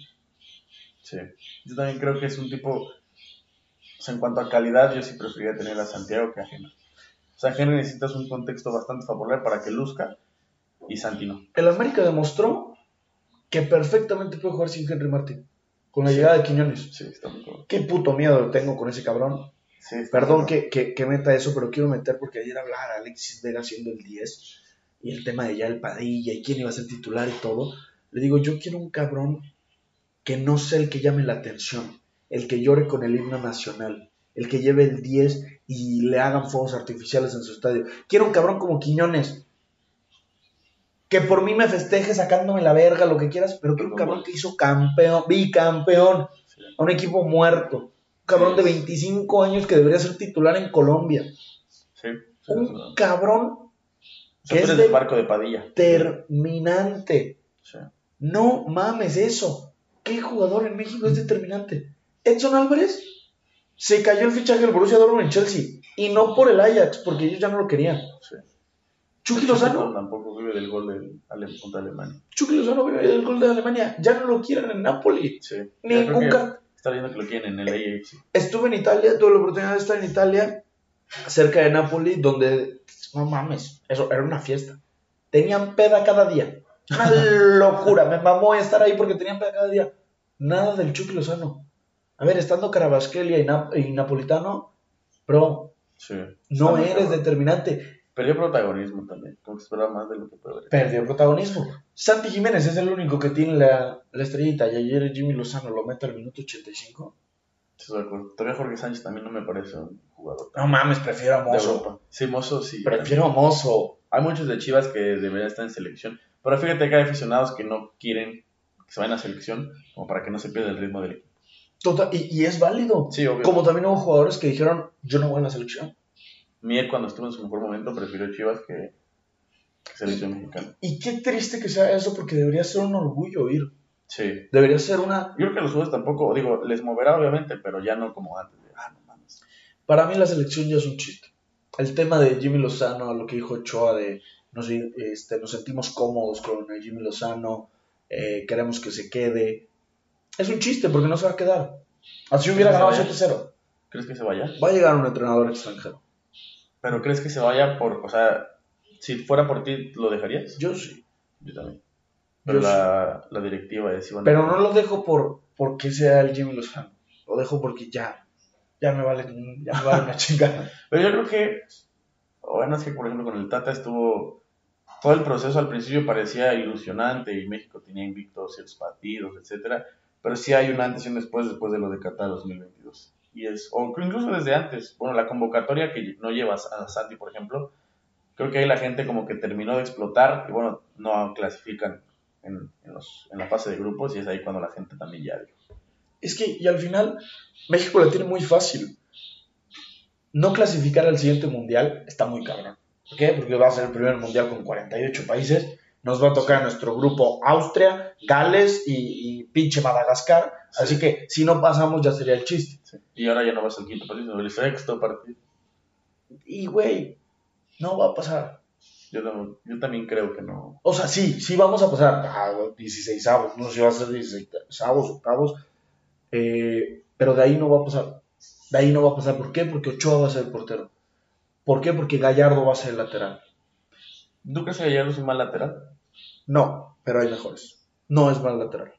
Sí. Yo también creo que es un tipo... O sea, en cuanto a calidad, yo sí preferiría tener a Santiago que a Henry. O sea, Henry necesitas un contexto bastante favorable para que luzca y Santi no. El América demostró que perfectamente puede jugar sin Henry Martin. Con la Sí. llegada de Quiñones. Sí, está muy cabrón. Qué puto miedo tengo con ese cabrón. Sí, Perdón que, que, que meta eso, pero quiero meter porque ayer hablaba de Alexis Vega siendo el 10 y el tema de ya el Padilla y quién iba a ser titular y todo. Le digo, yo quiero un cabrón que no sea el que llame la atención, el que llore con el himno nacional, el que lleve el 10 y le hagan fuegos artificiales en su estadio. Quiero un cabrón como Quiñones. Que por mí me festeje sacándome la verga, lo que quieras, pero quiero un cabrón que hizo campeón, bicampeón, a un equipo muerto. Un cabrón de 25 años que debería ser titular en Colombia. Sí. sí, Un cabrón que es de- del barco de Padilla. determinante. Sí. No mames eso. ¿Qué jugador en México es determinante? Edson Álvarez se cayó el fichaje del Borussia Dortmund en Chelsea y no por el Ajax, porque ellos ya no lo querían. Sí. Chucky Lozano, tampoco vive del gol Ale- contra Alemania. Chucky Lozano vive del gol de Alemania, ya no lo quieren en Napoli. Sí. Ca- Está viendo que lo quieren en el AFC. Estuve en Italia, tuve la oportunidad de estar en Italia, cerca de Napoli, donde, no mames, eso era una fiesta. Tenían peda cada día. Una [LAUGHS] locura, me mamó estar ahí porque tenían peda cada día. Nada del Chucky Lozano. A ver, estando Carabasquelia y, Nap- y Napolitano, bro, Sí. no eres cabrón. determinante. Perdió protagonismo también. Como que esperaba más de lo que haber. Perdió protagonismo. Santi Jiménez es el único que tiene la, la estrellita y ayer Jimmy Lozano lo mete al minuto 85. Estoy de acuerdo. Todavía Jorge Sánchez también no me parece un jugador No mames, prefiero a Mozo. Sí, Mozo sí. Prefiero a Mozo. Hay muchos de Chivas que deberían estar en selección. Pero fíjate que hay aficionados que no quieren que se vayan a selección como para que no se pierda el ritmo del equipo. Total, y, y es válido. Sí, obvio. Como también hubo jugadores que dijeron, yo no voy a la selección. Mier cuando estuvo en su mejor momento prefirió Chivas que, que selección mexicana. Y qué triste que sea eso porque debería ser un orgullo ir. Sí. Debería ser una... Yo creo que los jugadores tampoco, digo, les moverá obviamente, pero ya no como antes. de, ah, no mames. Para mí la selección ya es un chiste. El tema de Jimmy Lozano, lo que dijo Ochoa de nos, este, nos sentimos cómodos con Jimmy Lozano, eh, queremos que se quede. Es un chiste porque no se va a quedar. Así hubiera ¿Crees que ganado se 7-0. ¿Crees que se vaya? Va a llegar un entrenador extranjero. Pero ¿crees que se vaya por, o sea, si fuera por ti, ¿lo dejarías? Yo sí. Yo también. Pero la, la directiva es igual. Pero no lo dejo por porque sea el Jimmy Lozano. Lo dejo porque ya, ya me vale, ya me vale una [LAUGHS] chingada. Pero yo creo que, bueno, es que por ejemplo con el Tata estuvo, todo el proceso al principio parecía ilusionante y México tenía invictos ciertos partidos, etcétera, pero sí hay un antes y un después después de lo de Qatar 2022. Y es, o incluso desde antes, bueno, la convocatoria que no llevas a Santi, por ejemplo, creo que ahí la gente como que terminó de explotar y bueno, no clasifican en, en, los, en la fase de grupos y es ahí cuando la gente también ya. Es que, y al final, México la tiene muy fácil. no clasificar al siguiente mundial está muy cabrón. ¿Por qué? Porque va a ser el primer mundial con 48 países. Nos va a tocar nuestro grupo Austria, Gales y, y pinche Madagascar. Así que si no pasamos ya sería el chiste. Sí. Y ahora ya no vas al quinto partido, el sexto partido. Y güey, no va a pasar. Yo, no- yo también creo que no. O sea, sí, sí vamos a pasar a 16 avos, no sé si va a ser 16 avos, octavos, eh, pero de ahí no va a pasar. De ahí no va a pasar. ¿Por qué? Porque Ochoa va a ser el portero. ¿Por qué? Porque Gallardo va a ser el lateral. ¿Tú crees que Gallardo es un mal lateral? No, pero hay mejores. No es mal lateral.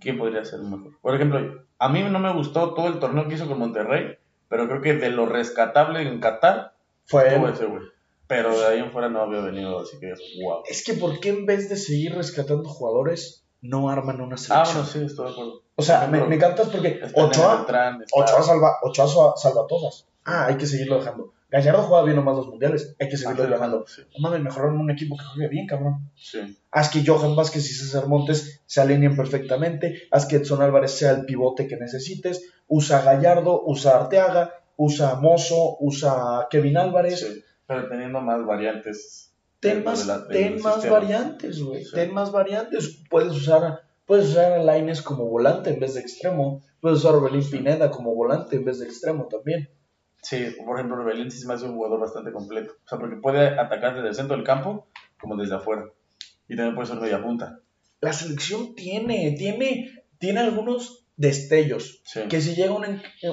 ¿Quién podría ser el mejor? Por ejemplo, a mí no me gustó todo el torneo que hizo con Monterrey, pero creo que de lo rescatable en Qatar Fue él. ese güey. Pero de ahí en fuera no había venido, así que wow. Es que ¿por qué en vez de seguir rescatando jugadores, no arman una Ah, selección? bueno, sí, estoy de acuerdo. O sea, me, me encantas porque Ochoa, Beltrán, Ochoa, salva, Ochoa salva, todas. Ah, hay que seguirlo dejando. Gallardo juega bien nomás los mundiales. Hay que seguirlo Ah, dejando. sí, No mames, mejoraron un equipo que juegue bien, cabrón. sí. Haz que Johan Vázquez y César Montes se alineen perfectamente. Haz que Edson Álvarez sea el pivote que necesites. Usa a Gallardo, usa a Arteaga, usa a Mozo, usa a Kevin Álvarez. Sí, pero teniendo más variantes. Ten más, la- ten más sistema. variantes, güey. Sí. Ten más variantes. Puedes usar, a- puedes usar a Laines como volante en vez de extremo. Puedes usar a Orbelín Pineda como volante en vez de extremo también. Sí, por ejemplo, Rebelín sí me hace un jugador bastante completo. O sea, porque puede atacar desde el centro del campo como desde afuera. Y también puede ser media punta. La selección tiene, tiene, tiene algunos destellos. Sí, Que si llega un,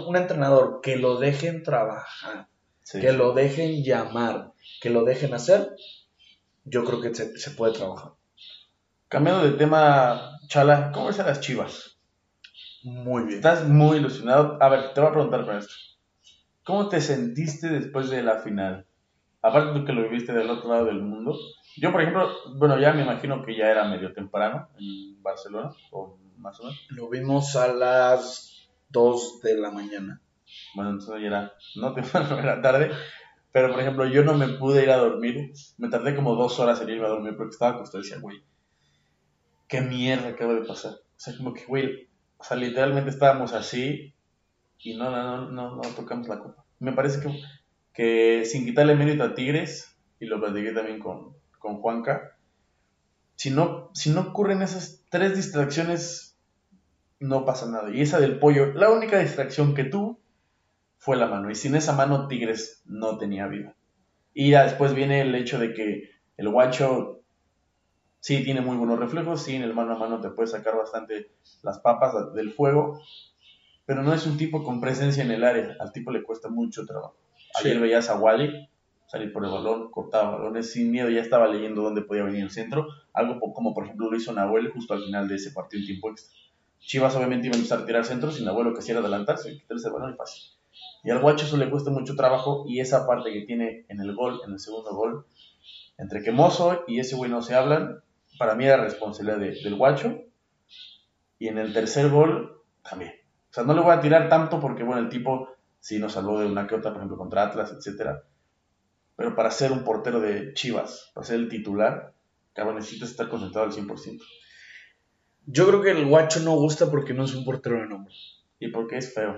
un entrenador que lo dejen trabajar, sí. que lo dejen llamar, que lo dejen hacer, yo creo que se, se puede trabajar. Cambiando de tema, Chala, ¿cómo ves a las chivas? Muy bien. Estás muy ilusionado. A ver, te voy a preguntar con esto. ¿Cómo te sentiste después de la final? Aparte tú que lo viviste del otro lado del mundo. Yo, por ejemplo, bueno, ya me imagino que ya era medio temprano en Barcelona, o más o menos. Lo vimos a las 2 de la mañana. Bueno, entonces ya era, no temprano, [LAUGHS] era tarde. Pero, por ejemplo, yo no me pude ir a dormir. Me tardé como dos horas en irme a dormir porque estaba acostado y decía, güey, qué mierda acaba de pasar. O sea, como que, güey, o sea, literalmente estábamos así y no, no, no, no, tocamos la copa. Me parece que, que sin quitarle mérito a Tigres, y lo platiqué también con, con Juanca, si no, si no ocurren esas tres distracciones, no pasa nada. Y esa del pollo, la única distracción que tuvo fue la mano. Y sin esa mano, Tigres no tenía vida. Y ya después viene el hecho de que el guacho sí tiene muy buenos reflejos, sí, en el mano a mano te puede sacar bastante las papas del fuego, pero no es un tipo con presencia en el área. Al tipo le cuesta mucho trabajo. Sí. Ayer veías a Wally salir por el balón, cortaba balones sin miedo, ya estaba leyendo dónde podía venir el centro, algo como por ejemplo lo hizo Nahuel justo al final de ese partido en tiempo extra. Chivas obviamente iba a empezar a tirar centros y Nahuel lo que hacía era adelantarse, quitarse el balón y fácil. Y al guacho eso le cuesta mucho trabajo y esa parte que tiene en el gol, en el segundo gol, entre que Mozo y ese güey no se hablan, para mí era responsabilidad de- del guacho. Y en el tercer gol también. O sea, no le voy a tirar tanto porque, bueno, el tipo sí nos salvó de una que otra, por ejemplo, contra Atlas, etcétera. Pero para ser un portero de Chivas, para ser el titular, cabrón, necesitas estar concentrado al 100%. Yo creo que el guacho no gusta porque no es un portero de nombre. Y porque es feo.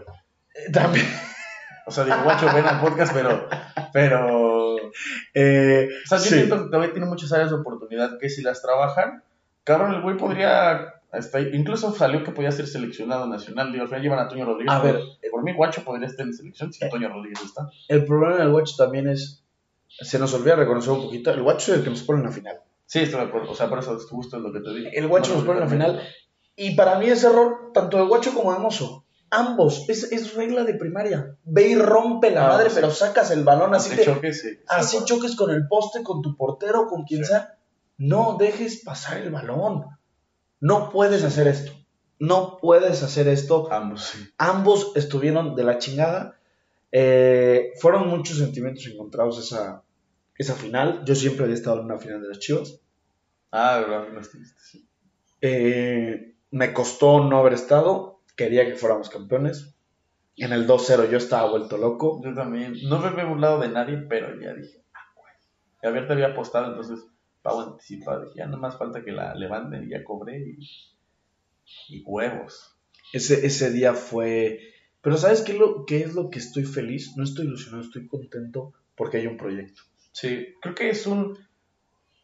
Eh, También. [LAUGHS] O sea, digo, guacho, ven al podcast, pero... Pero... Eh, O sea, yo Sí. siento que todavía tiene muchas áreas de oportunidad que si las trabajan, cabrón, el güey podría... Hasta, incluso salió que podía ser seleccionado nacional. Digo, al final llevan a Toño Rodríguez. A ver. Por mí, Guacho podría estar en selección si Toño Rodríguez está. el problema del guacho también es. Se nos olvida reconocer un poquito. El guacho es el que nos pone en la final. Sí, estoy de acuerdo. O sea, por eso justo es lo que te digo. El guacho No, nos pone en la final. Y para mí es error tanto de guacho como de mozo. Ambos. Es, es regla de primaria. Ve y rompe la Ah, madre, sí. pero sacas el balón así Ese que. choque, sí. Así Sí, choques con el poste, con tu portero, con quien Sí. sea. No dejes pasar el balón. No puedes hacer esto. No puedes hacer esto. Ambos, sí. Ambos estuvieron de la chingada. Eh, fueron muchos sentimientos encontrados esa, esa final. Yo siempre había estado en una final de las Chivas. Ah, verdad, no estuviste. Eh, me costó no haber estado. Quería que fuéramos campeones. En el 2-0 yo estaba vuelto loco. Yo también. No me he burlado de nadie, pero ya dije, ah, güey. Y Abierta había apostado, entonces, pago anticipado. Dije, ya no más falta que la levanten y ya cobré y, y huevos. Ese, ese día fue, Pero ¿sabes qué es, lo, qué es lo que estoy feliz? No estoy ilusionado, estoy contento porque hay un proyecto. Sí, creo que es un...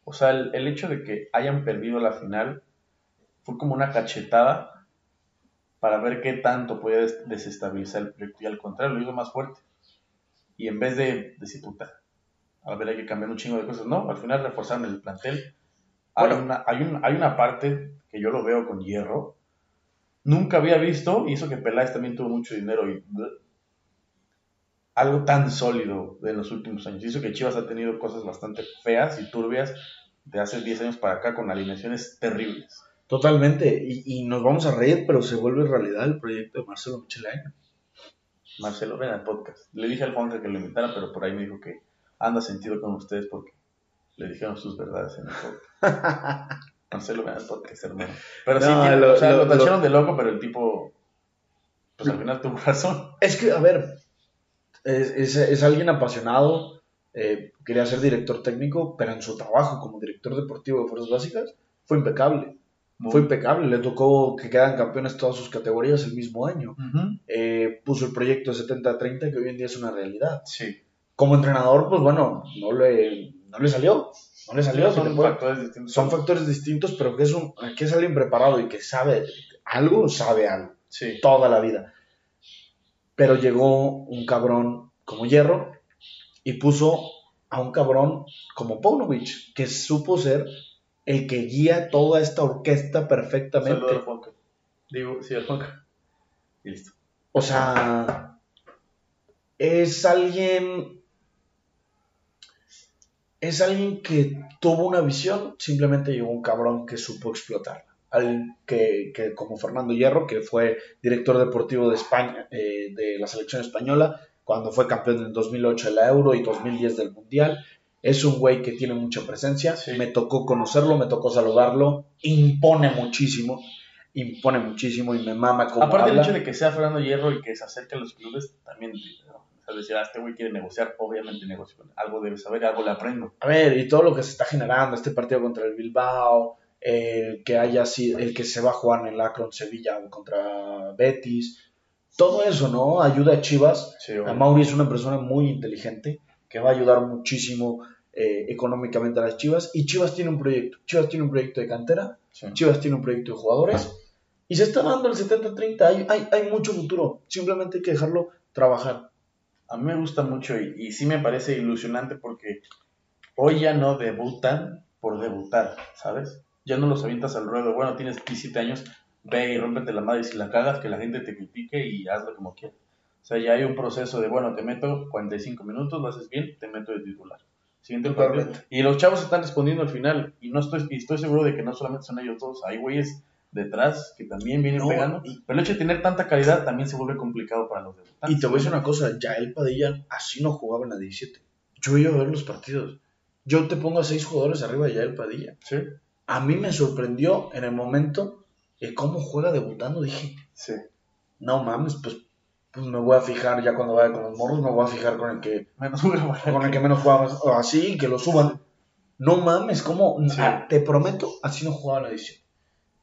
O sea, el, el hecho de que hayan perdido la final fue como una cachetada para ver qué tanto puede des- desestabilizar el proyecto y al contrario, lo hizo más fuerte. Y en vez de decir, puta, a ver, hay que cambiar un chingo de cosas, no, al final reforzaron el plantel. Hay, Bueno. una, hay, un- hay una parte que yo lo veo con hierro, nunca había visto, y eso que Peláez también tuvo mucho dinero y algo tan sólido en los últimos años. Eso que Chivas ha tenido cosas bastante feas y turbias de hace 10 años para acá con alineaciones terribles. Totalmente. Y, y nos vamos a reír, pero se vuelve realidad el proyecto de Marcelo Michelain. Marcelo, ven al podcast. Le dije al Juanca que lo invitara, pero por ahí me dijo que anda sentido con ustedes porque le dijeron sus verdades en el podcast. [LAUGHS] Marcelo, ven al podcast, hermano. Pero sí, No, tiene- lo- o sea, lo- lo, tacharon de loco, pero el tipo, pues al final tuvo razón. Es que, a ver, es, es- es alguien apasionado, eh, quería ser director técnico, pero en su trabajo como director deportivo de Fuerzas Básicas fue impecable. Fue impecable, le tocó que quedan campeones todas sus categorías el mismo año. Eh, puso el proyecto de 70-30 que hoy en día es una realidad. Sí. Como entrenador, pues bueno, no le, no le salió. No le salió. son factores distintos. son factores distintos, pero que es, un, que es alguien preparado y que sabe algo, sabe algo. Sí. Toda la vida. Pero llegó un cabrón como Hierro y puso a un cabrón como Paunovic, que supo ser el que guía toda esta orquesta perfectamente. Saludo al Juanca. Digo, sí, al Juanca. Y listo. O sea, es alguien. Es alguien que tuvo una visión, simplemente llegó un cabrón que supo explotarla. Al que, que como Fernando Hierro, que fue director deportivo de España, eh, de la selección española, cuando fue campeón en 2008 de la Euro y 2010 del Mundial. Es un güey que tiene mucha presencia. Sí. Me tocó conocerlo, me tocó saludarlo. Impone muchísimo. Impone muchísimo y me mama como Aparte habla. el hecho de que sea Fernando Hierro y que se acerque a los clubes, también, ¿no? o sea, decir, ah, este güey quiere negociar, obviamente negocia. Algo debe saber, algo le aprendo. A ver, y todo lo que se está generando, este partido contra el Bilbao, eh, que haya sido, el que se va a jugar en el Akron Sevilla contra Betis, todo eso, ¿no? Ayuda a Chivas. Sí, A. Mauri es una persona muy inteligente que va a ayudar muchísimo eh, económicamente a las Chivas. Y Chivas tiene un proyecto. Chivas tiene un proyecto de cantera, Sí. Chivas tiene un proyecto de jugadores. Y se está dando el 70-30. Hay, hay, hay mucho futuro. Simplemente hay que dejarlo trabajar. A mí me gusta mucho y, y sí me parece ilusionante porque hoy ya no debutan por debutar, ¿sabes? Ya no los avientas al ruedo. Bueno, tienes 17 años, ve y rómpete la madre si la cagas, que la gente te critique y hazlo como quieras. O sea, ya hay un proceso de, bueno, te meto 45 minutos, lo haces bien, te meto de titular. Siguiente partido. Y los chavos están respondiendo al final y no estoy, y estoy seguro de que no solamente son ellos dos, hay güeyes detrás que también vienen No, pegando. y- Pero el hecho de tener tanta calidad también se vuelve complicado para los debutantes. Y te voy a decir una cosa, Yael Padilla así no jugaba en la 17. Yo iba a ver los partidos. Yo te pongo a seis jugadores arriba de Yael Padilla. Sí, A mí me sorprendió en el momento de cómo juega debutando. Dije, sí. no mames, pues, pues me voy a fijar ya cuando vaya con los morros, me voy a fijar con el que, Menos jugaba. con el que menos o así, que lo suban. No mames, ¿cómo? Sí. Ah, te prometo, así no jugaba la 17.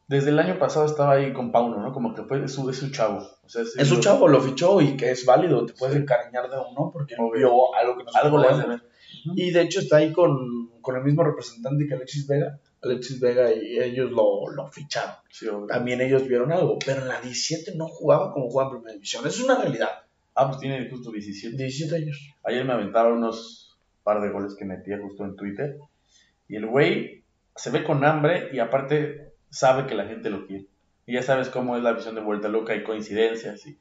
Desde el año pasado estaba ahí con Pauno, ¿no? Como que fue su, es su chavo. O sea, Es un chavo, lo fichó y que es válido, te puedes encariñar de uno porque vio algo que no Algo le hace ver. Y de hecho está ahí con, con el mismo representante que Alexis Vega. Alexis Vega y ellos lo, lo ficharon. Sí. También ellos vieron algo, pero en la 17 no jugaba como jugaba en primera división. Eso es una realidad. Ah, pues tiene justo 17. 17 años. Ayer me aventaron unos par de goles que metía justo en Twitter. Y el güey se ve con hambre y aparte sabe que la gente lo quiere. Y ya sabes cómo es la visión de vuelta loca y coincidencias. Y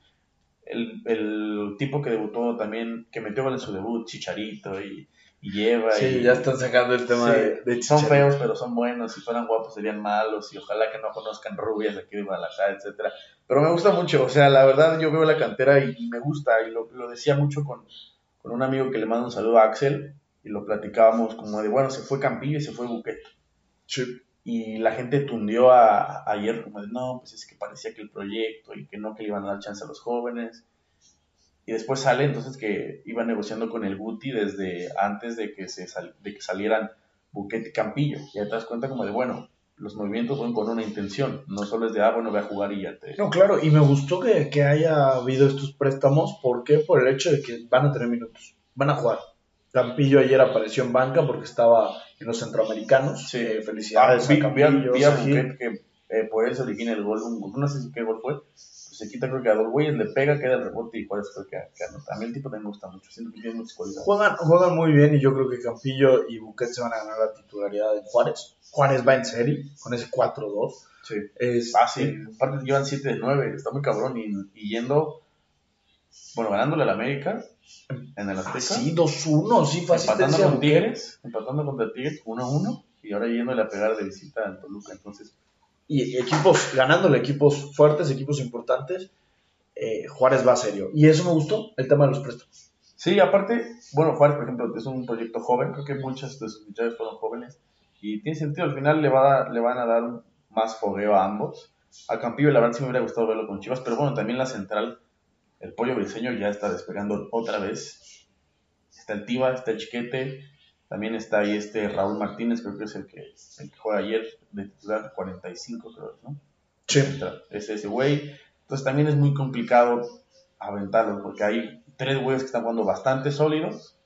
el, el tipo que debutó también, que metió gol en su debut, Chicharito y, y lleva. y, están sacando el Sí, son feos, pero son buenos. Si fueran guapos, serían malos. Y ojalá que no conozcan rubias de aquí de Guadalajara, etcétera. Pero me gusta mucho. O sea, la verdad, yo veo la cantera y, y me gusta. Y lo, lo decía mucho con, con un amigo que le mando un saludo a Axel. Y lo platicábamos como de, bueno, se fue Campillo y se fue Buquet. Y la gente tundió a, a- ayer como de, no, pues es que parecía que el proyecto y que no, que le iban a dar chance a los jóvenes. Y después sale entonces que iba negociando con el Guti desde antes de que, se sal- de que salieran Buquet y Campillo. Y ahí te das cuenta como de, bueno, los movimientos van con una intención, no solo es de, ah, bueno, voy a jugar y ya te... No, claro, y me gustó que, que haya habido estos préstamos, ¿por qué? Por el hecho de que van a tener minutos, van a jugar. Campillo ayer apareció en banca porque estaba en los centroamericanos. Sí. Eh, felicidades Ah, vi, a vi a- Campillo, vi a. Buquet que eh, por él se origina el gol, un- no sé si qué gol fue, se quita creo que a dos güeyes, le pega, queda el rebote y Juárez creo que, que anota. A mí el tipo también me gusta mucho, siento que tiene muchas cualidades. Juegan, juegan muy bien y yo creo que Campillo y Buquet se van a ganar la titularidad en Juárez. Juárez va en serie con ese 4-2. Sí. Es Fácil, aparte llevan 7 de 9, está muy cabrón y, y yendo, bueno, ganándole al América en el Azteca, Sí, 2-1, sí, fue empatando con. Tigres, empatando contra Tigres 1-1 y ahora yéndole a pegar de visita al Toluca, entonces Y equipos, ganándole equipos fuertes, equipos importantes, eh, Juárez va serio. Y eso me gustó, el tema de los préstamos. Sí, aparte, bueno, Juárez, por ejemplo, es un proyecto joven, creo que muchas de sus fichajes fueron jóvenes y tiene sentido, al final le, a- le van a dar más fogueo a ambos. A Campillo, la verdad, sí me hubiera gustado verlo con Chivas, pero bueno, también la central, el pollo briseño ya está despegando otra vez. Está el Tiva, está el Chiquete, también está ahí este Raúl Martínez, creo que es el que, el que juega ayer de titular 45, creo, ¿no? Sí. Es ese güey. Entonces también es muy complicado aventarlo porque hay tres güeyes que están jugando bastante sólidos.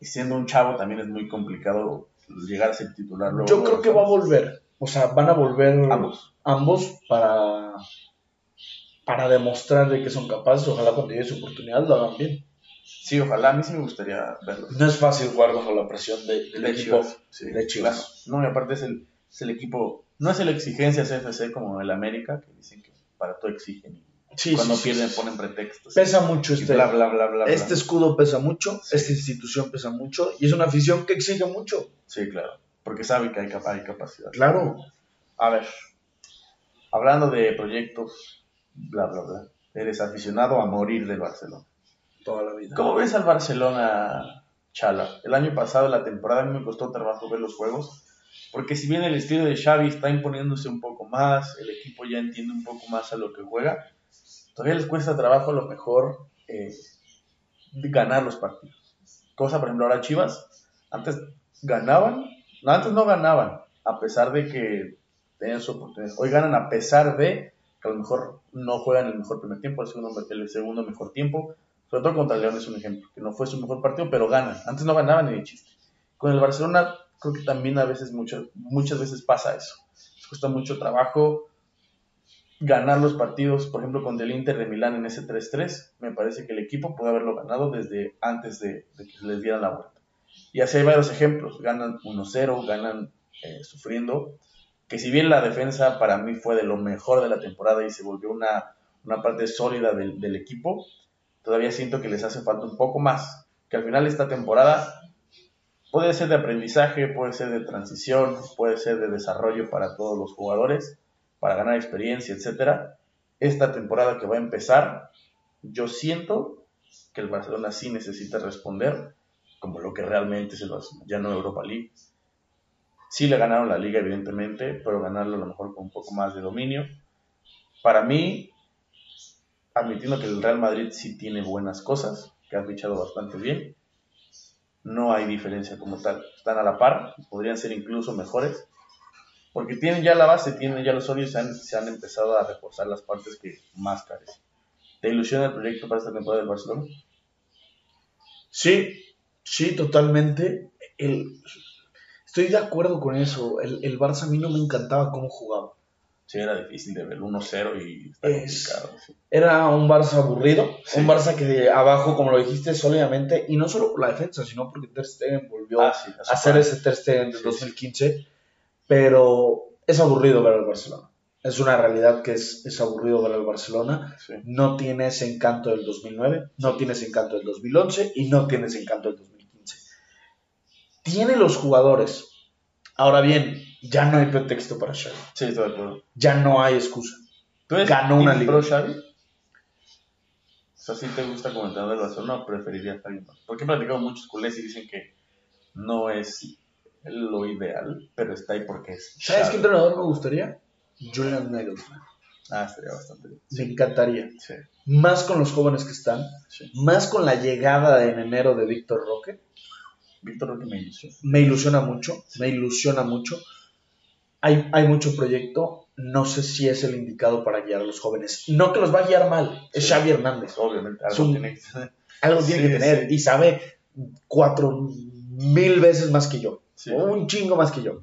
Y siendo un chavo también es muy complicado llegar a ser titular. luego, Yo creo que va a volver. O sea, van a volver Ambos. ambos para, para demostrar de que son capaces. Ojalá cuando llegue su oportunidad lo hagan bien. Sí, ojalá. A mí sí me gustaría verlo. No es fácil jugar bajo la presión de- del De equipo. Chivas. Sí, de Chivas. claro. No, y aparte es el, es el equipo. No es el exigencia CFC como el América, que dicen que para todo exigen. Y Sí, cuando sí, pierden ponen pretextos. Pesa mucho este, bla, bla, bla. este escudo pesa mucho, esta institución pesa mucho y es una afición que exige mucho. Sí, claro. Porque sabe que hay, capa- hay capacidad. Claro. A ver, hablando de proyectos, bla, bla, bla. Eres aficionado a morir del Barcelona. Toda. ¿Cómo ves al Barcelona, Chala? El año pasado, la temporada, a mí me costó trabajo ver los juegos. Porque si bien el estilo de Xavi está imponiéndose un poco más, el equipo ya entiende un poco más a lo que juega, todavía les cuesta trabajo a lo mejor eh, ganar los partidos. Cosa, por ejemplo, ahora Chivas, antes ganaban, no, antes no ganaban, a pesar de que tenían su oportunidad. Hoy ganan a pesar de que a lo mejor no juegan el mejor primer tiempo, el segundo, el segundo mejor tiempo. Sobre todo contra León es un ejemplo, que no fue su mejor partido, pero ganan. Antes no ganaban ni de chiste. Con el Barcelona creo que también a veces, muchas, muchas veces pasa eso. Les cuesta mucho trabajo ganar los partidos, por ejemplo, contra el Inter de Milán en ese 3-3. Me parece que el equipo puede haberlo ganado desde antes de, de que les diera la vuelta. Y así hay varios ejemplos. Ganan 1-0, ganan eh, sufriendo. Que si bien la defensa para mí fue de lo mejor de la temporada y se volvió una, una parte sólida del, del equipo, todavía siento que les hace falta un poco más. Que al final esta temporada puede ser de aprendizaje, puede ser de transición, puede ser de desarrollo para todos los jugadores, para ganar experiencia, etcétera. Esta temporada que va a empezar, yo siento que el Barcelona sí necesita responder como lo que realmente es el Barcelona, ya no Europa League. Sí le ganaron la liga, evidentemente, pero ganarlo a lo mejor con un poco más de dominio. Para mí, admitiendo que el Real Madrid sí tiene buenas cosas, que ha fichado bastante bien, no hay diferencia como tal. Están a la par, podrían ser incluso mejores, porque tienen ya la base, tienen ya los sólidos, se han, se han empezado a reforzar las partes que más carecen. ¿Te ilusiona el proyecto para esta temporada del Barcelona? Sí, sí, totalmente. Estoy de acuerdo con eso. El, el Barça a mí no me encantaba cómo jugaba. Sí, era difícil de ver 1-0 y está Es- complicado. sí. Era un Barça aburrido, Sí. un Barça que de abajo, como lo dijiste, sólidamente, y no solo por la defensa, sino porque Ter Stegen volvió Ah, sí, a hacer ese Ter Stegen del Sí, 2015, pero es aburrido ver al Barcelona. Es una realidad que es, es aburrido ver al Barcelona. No tiene ese encanto del 2009, no tiene ese encanto del 2011 y no tiene ese encanto del 2015. Tiene los jugadores. Ahora bien, ya no hay pretexto para Xavi. Sí, estoy de acuerdo. Ya no hay excusa. ¿Tú eres Ganó una liga. pro Xavi? O sea, ¿sí te gusta como entrenador del Barcelona preferirías a alguien más? Porque he platicado muchos culés y dicen que no es lo ideal, pero está ahí porque es ¿Sabes Xavi. qué entrenador me gustaría? Julian Nagelsmann. Ah, estaría bastante bien. Me encantaría. Sí, Más con los jóvenes que están, sí. más con la llegada en enero de Víctor Roque. Víctor Roque me ilusiona. Me ilusiona mucho, me ilusiona mucho. Hay, hay mucho proyecto. No sé si es el indicado para guiar a los jóvenes. No que los va a guiar mal, es Xavi Hernández. Obviamente, algo tiene que ser. Algo tiene Sí, que tener sí. y sabe cuatro mil veces más que yo. Sí. O un chingo más que yo.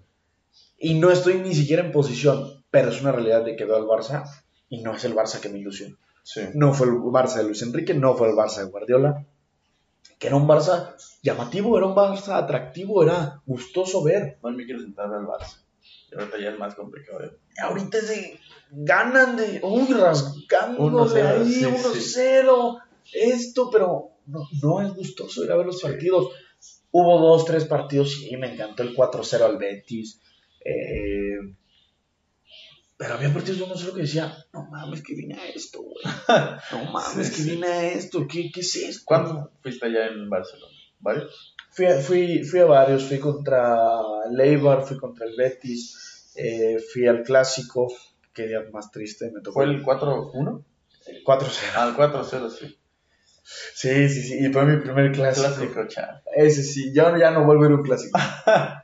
Y no estoy ni siquiera en posición, pero es una realidad de que veo al Barça y no es el Barça que me ilusiona. Sí. No fue el Barça de Luis Enrique, no fue el Barça de Guardiola, que era un Barça llamativo, era un Barça atractivo, era gustoso ver. No me quiero sentar al Barça. Y ahorita ya es más complicado. ¿eh? Ahorita es de ganan de, uy, rasgándose 1-0, ahí, sí, 1-0, esto, pero no, no es gustoso ir a ver los partidos. Hubo dos, tres partidos, sí, me encantó el 4-0 al Betis. eh, pero había partidos de 1-0 que decía, no mames, que vine a esto, güey. [LAUGHS] No mames, Sí, que sí. vine a esto, ¿qué, qué es esto? ¿Cuándo fuiste allá en Barcelona? ¿Varios? Fui a, fui, fui a varios, fui contra el Eibar, fui contra el Betis, eh, fui al Clásico, qué día más triste, me tocó ¿Fue el 4-1? 4-0. Ah, el 4-0, sí. Sí, sí, sí, y fue mi primer clásico. Clásico, chaval. Ese sí, yo ya no vuelvo a ir a un clásico. [LAUGHS]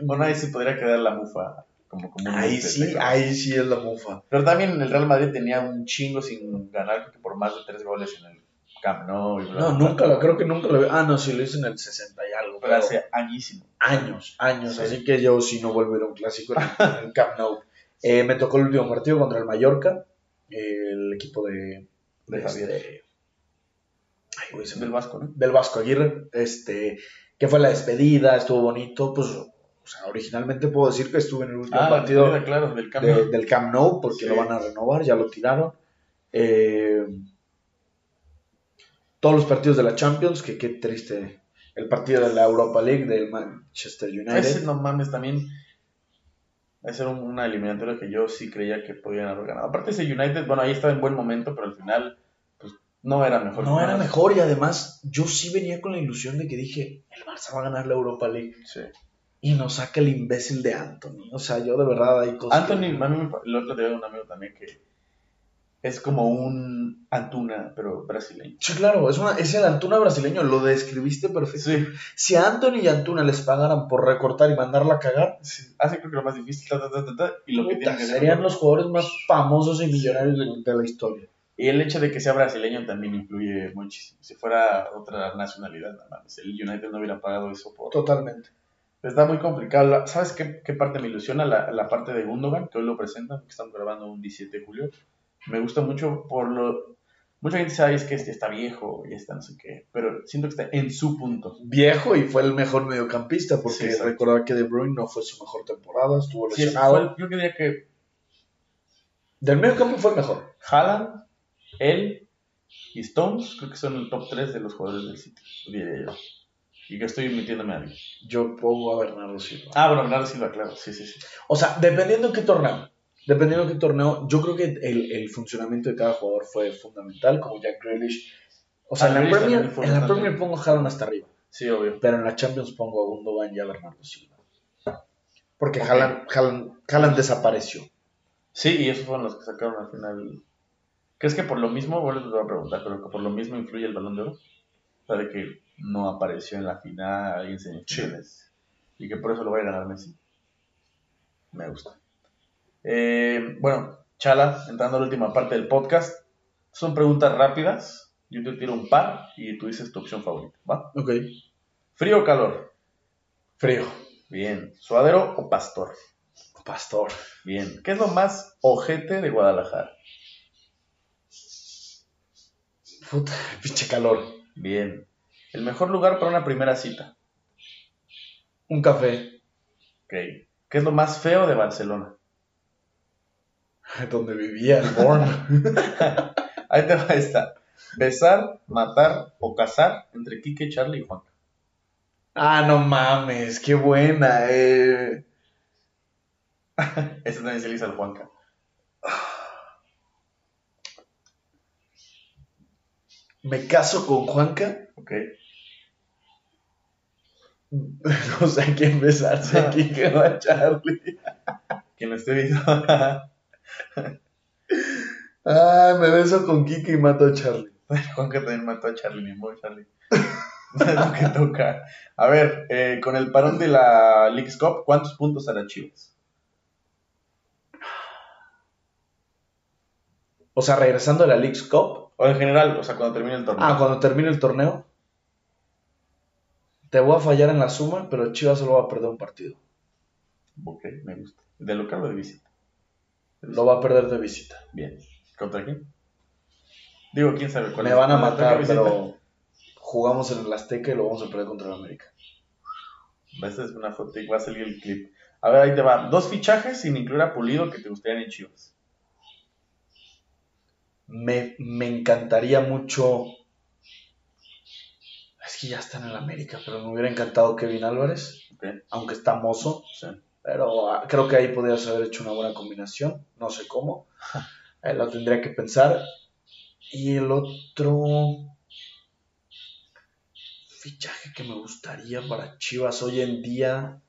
Bueno, ahí se podría quedar la mufa. Como comúnmente Ahí sí, ahí sí es la mufa. Pero también el Real Madrid tenía un chingo sin ganar, creo que por más de tres goles en el Camp Nou. y bla, No, bla, nunca bla. lo, creo que nunca lo vi. Ah, no, sí lo hice en el 60 y algo. Pero hace añísimo. años, años, Sí. así que yo sí no vuelvo a ir a un clásico en el, [LAUGHS] Camp Nou. Eh, me tocó el último partido contra el Mallorca, el equipo de, De Javier. este- ay, güey, Del Vasco, ¿no? del Vasco Aguirre, este, que fue la despedida, estuvo bonito, pues, o sea, originalmente puedo decir que estuve en el último Ah, partido claro, del Camp de- Nou. del Camp Nou, porque Sí. lo van a renovar, ya lo tiraron. Eh, todos los partidos de la Champions, que qué triste. El partido de la Europa League del Manchester United. Ese no mames también. Ese era un- una eliminatoria que yo sí creía que podían haber ganado. Aparte ese United, bueno, ahí estaba en buen momento, pero al final, pues, no era mejor. no era mejor y además yo sí venía con la ilusión de que dije, el Barça va a ganar la Europa League. Sí. Y nos saca el imbécil de Anthony. O sea, yo de verdad hay cosas... Anthony, que- a mí me el otro día un amigo también que es como un Antuna, pero brasileño. Sí, claro, es, una, es el Antuna brasileño, lo describiste perfecto. Sí, Si a Anthony y Antuna les pagaran por recortar y mandarla a cagar, sí. hace creo que lo más difícil, ta, ta, ta, ta, ta, y lo que tienen serían los jugadores más famosos y millonarios de, de la historia. Y el hecho de que sea brasileño también influye muchísimo. Si fuera otra nacionalidad, nada más. El United no hubiera pagado eso por... Totalmente. Está muy complicado. ¿Sabes qué, qué parte me ilusiona? La, la parte de Gundogan, que hoy lo presentan, que estamos grabando un 17 de julio. Me gusta mucho por lo... Mucha gente sabe es que este está viejo y está no sé qué, pero siento que está en su punto. Viejo y fue el mejor mediocampista, porque Sí, recordar que De Bruyne no fue su mejor temporada, estuvo Sí, lesionado. fue- yo diría que Del mediocampo fue el mejor. Haaland, él y Stones, creo que son el top 3 de los jugadores del City, diría yo. Y que estoy metiéndome a alguien. Yo pongo a Bernardo Silva. Ah, bueno, Bernardo Silva, claro, sí, sí, sí. O sea, dependiendo de qué torneo. Dependiendo de qué torneo, yo creo que el, el funcionamiento de cada jugador fue fundamental, como Jack Grealish. O sea, Ah, en la, Premier, en la. Premier pongo a Haaland hasta arriba, Sí, obvio. pero en la Champions pongo a Gundogan y a Bernardo Silva. Porque Ok. Haaland, Haaland- Haaland desapareció. Sí, y esos fueron los que sacaron al final. ¿Crees que por lo mismo, bueno, les voy a preguntar, pero que por lo mismo influye el balón de oro? O sea, de que no apareció en la final y en semifinales. Y que por eso lo va a ganar Messi. Me gusta. Eh, bueno, Chala, entrando a la última parte del podcast. Son preguntas rápidas. Yo te tiro un par y tú dices tu opción favorita, ¿va? Ok. ¿Frío o calor? Frío. Bien. ¿Suadero o pastor? Pastor. Bien. ¿Qué es lo más ojete de Guadalajara? Puta, [LAUGHS] pinche calor. Bien. El mejor lugar para una primera cita. Un café. Ok. ¿Qué es lo más feo de Barcelona? [LAUGHS] Donde vivía el Born. [LAUGHS] Ahí te va esta. Besar, matar o casar entre Quique, Charlie y Juan. ah, no mames, qué buena. Eh. Ese también se le hizo al Juanca. Me caso con Juanca. Ok. [LAUGHS] No sé a quién besarse aquí que va Charlie. Quien lo esté viendo. [LAUGHS] Ay, me beso con Kiki y mato a Charlie. [LAUGHS] Juan que también mató a Charlie, ni modo Charlie. [LAUGHS] lo que toca. A ver, eh, con el parón de la League's Cup, ¿cuántos puntos hará Chivas? O sea, regresando a la League's Cup. O en general, o sea, cuando termine el torneo. Ah, cuando termine el torneo. Te voy a fallar en la suma, pero Chivas solo va a perder un partido. Ok, me gusta. De local o de visita. Lo va a perder de visita. Bien. ¿Contra quién? Digo, quién sabe cuál Me es. van a ¿Contra matar, pero jugamos en el Azteca y lo vamos a perder contra el América. Esta es una foto y va a salir el clip. A ver, ahí te va. Dos fichajes sin incluir a Pulido que te gustarían en Chivas. Me, me encantaría mucho. Es que ya está en el América, pero me hubiera encantado Kevin Álvarez, aunque está mozo. sí. Pero ah, creo que ahí podrías haber hecho una buena combinación. No sé cómo. [LAUGHS] Eh, lo tendría que pensar. Y el otro fichaje que me gustaría para Chivas hoy en día.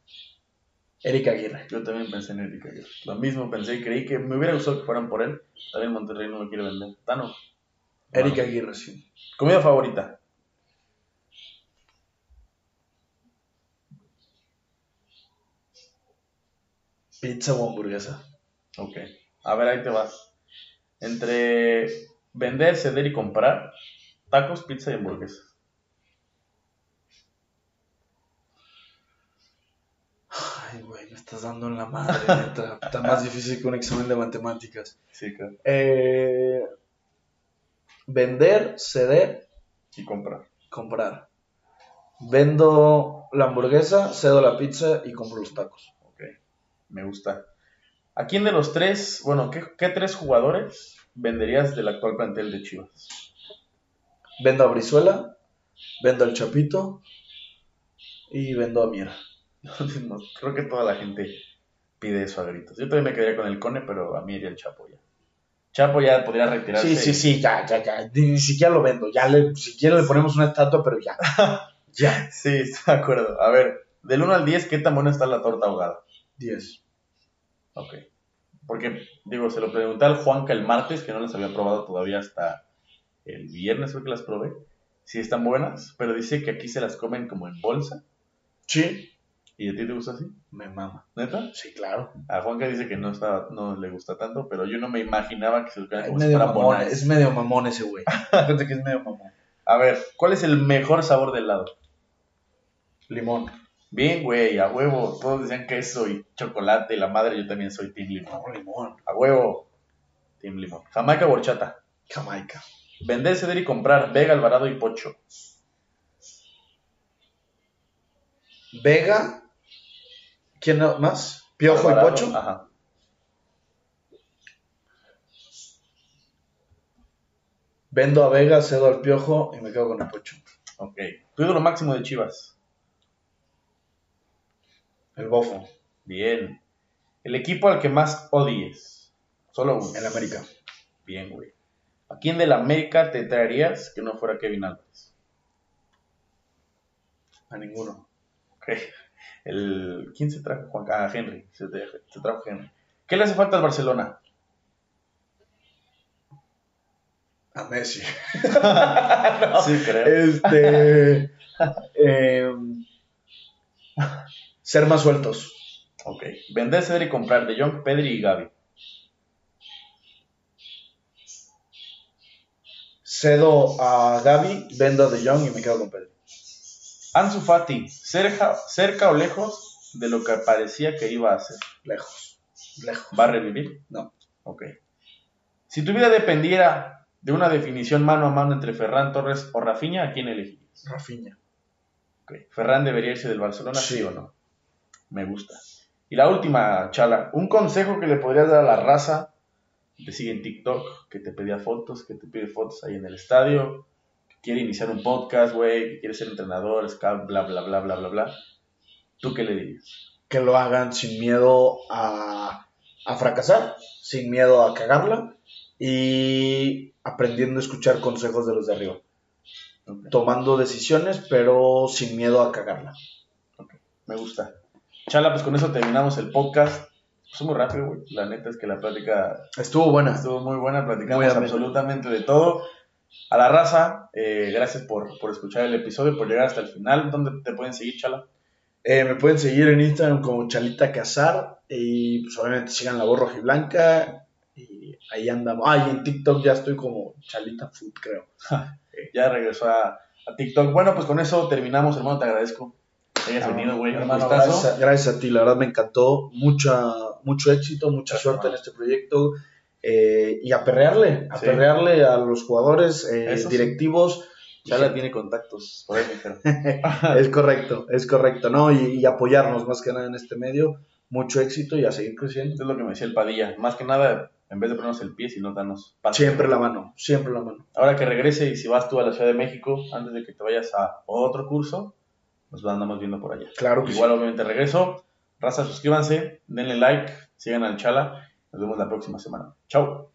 Eric Aguirre. Yo también pensé en Erika Aguirre. Lo mismo pensé y creí que me hubiera gustado que fueran por él. También Monterrey no lo quiere vender. Tano. Eric Ah. Aguirre, sí. Comida favorita. Pizza o hamburguesa. Ok. A ver, ahí te vas. Entre vender, ceder y comprar, tacos, pizza y hamburguesas. Ay, güey, me estás dando en la madre, neta. Está más difícil que un examen de matemáticas. Sí, claro. Eh, vender, ceder, Y comprar. comprar. Vendo la hamburguesa, cedo la pizza y compro los tacos. Me gusta. ¿A quién de los tres, bueno, qué, qué tres jugadores venderías del actual plantel de Chivas? Vendo a Brizuela, vendo al Chapito y vendo a Miera. [LAUGHS] No, creo que toda la gente pide eso a gritos. Yo también me quedaría con el Cone, pero a mí iría el Chapo ya. Chapo ya podría retirarse. Sí, sí, sí, ya, ya, ya. Ni, siquiera lo vendo. Ya le, si quiere le ponemos una estatua, pero ya. [LAUGHS] ya. Sí, estoy de acuerdo. A ver, del 1 al 10, ¿qué tan buena está la torta ahogada? 10. Ok. Porque, digo, se lo pregunté al Juanca el martes, que no las había probado todavía hasta el viernes, creo que las probé. Sí están buenas, pero dice que aquí se las comen como en bolsa. Sí. ¿Y a ti te gusta así? Me mama. ¿Neta? Sí, claro. A Juanca dice que no, está, no le gusta tanto, pero yo no me imaginaba que se lo comieran Es como medio, mamón, es medio mamón ese güey. [LAUGHS] Fíjate que es medio mamón. A ver, ¿cuál es el mejor sabor del helado? Limón. Bien, güey, a huevo. Todos decían queso y chocolate, y la madre, yo también soy Team Limón. No, limón. A huevo. Team Limón. Jamaica Borchata. Jamaica. Vender, ceder y comprar. Vega, Alvarado y Pocho. Vega. ¿Quién más? Piojo Alvarado, y Pocho. Ajá. Vendo a Vega, cedo al Piojo y me quedo con el Pocho. Ok. Tu ídolo máximo de Chivas. El Bofo. Bien. El equipo al que más odies. Solo uno. El América. Bien, güey. ¿A quién del América te traerías que no fuera Kevin Álvarez? A ninguno. Ok. El, ¿Quién se trajo? Juan, ah, Henry. Se, se trajo Henry. ¿Qué le hace falta al Barcelona? A Messi. [LAUGHS] Sí, creo. Este. [LAUGHS] em, ser más sueltos. Ok. Vender, ceder y comprar de Jong, Pedri y Gaby. Cedo a Gaby, vendo a De Jong y me quedo con Pedro. Ansu Fati, cerca, cerca o lejos de lo que parecía que iba a hacer. Lejos. Lejos. ¿Va a revivir? No. Ok. Si tu vida dependiera de una definición mano a mano entre Ferran Torres o Rafinha, ¿a quién elegirías? Rafinha. Ok. ¿Ferran debería irse del Barcelona, sí, Sí. o no? Me gusta. Y la última, Chala, un consejo que le podrías dar a la raza que te sigue en TikTok, que te pedía fotos, que te pide fotos ahí en el estadio, que quiere iniciar un podcast, güey, que quiere ser entrenador, scout, bla, bla, bla, bla, bla, bla. ¿Tú qué le dirías? Que lo hagan sin miedo a, a fracasar, sin miedo a cagarla y aprendiendo a escuchar consejos de los de arriba. Ok. Tomando decisiones, pero sin miedo a cagarla. Me gusta. Chala, pues con eso terminamos el podcast. Fue muy rápido, güey. La neta es que la plática Estuvo buena. estuvo muy buena. Platicamos Muy absolutamente de todo. A la raza, eh, gracias por, por escuchar el episodio, por llegar hasta el final. ¿Dónde te pueden seguir, Chala? Eh, me pueden seguir en Instagram como Chalita Casar y pues obviamente sigan la voz roja y blanca y ahí andamos. Ah, y en TikTok ya estoy como Chalita Food, creo. [LAUGHS] Ya regresó a, a TikTok. Bueno, pues con eso terminamos, hermano. Te agradezco que hayas venido, güey. Hermano, gracias, a, gracias a ti, la verdad me encantó. Mucha, mucho éxito, mucha Gracias, suerte en hermano. este proyecto. eh, y a perrearle, a Sí. a los jugadores, eh, directivos. Chala tiene contactos. Por ahí. [LAUGHS] Es correcto, es correcto, ¿no? Y, y apoyarnos más que nada en este medio. Mucho éxito y a seguir creciendo. Es lo que me decía el Padilla. Más que nada, en vez de ponernos el pie, sino darnos paso. Siempre la mano, siempre la mano. Ahora que regrese y si vas tú a la Ciudad de México, antes de que te vayas a otro curso, nos andamos viendo por allá. Claro que Igual, obviamente, regreso. Raza, suscríbanse, denle like, sigan al Chala. Nos vemos la próxima semana. Chao.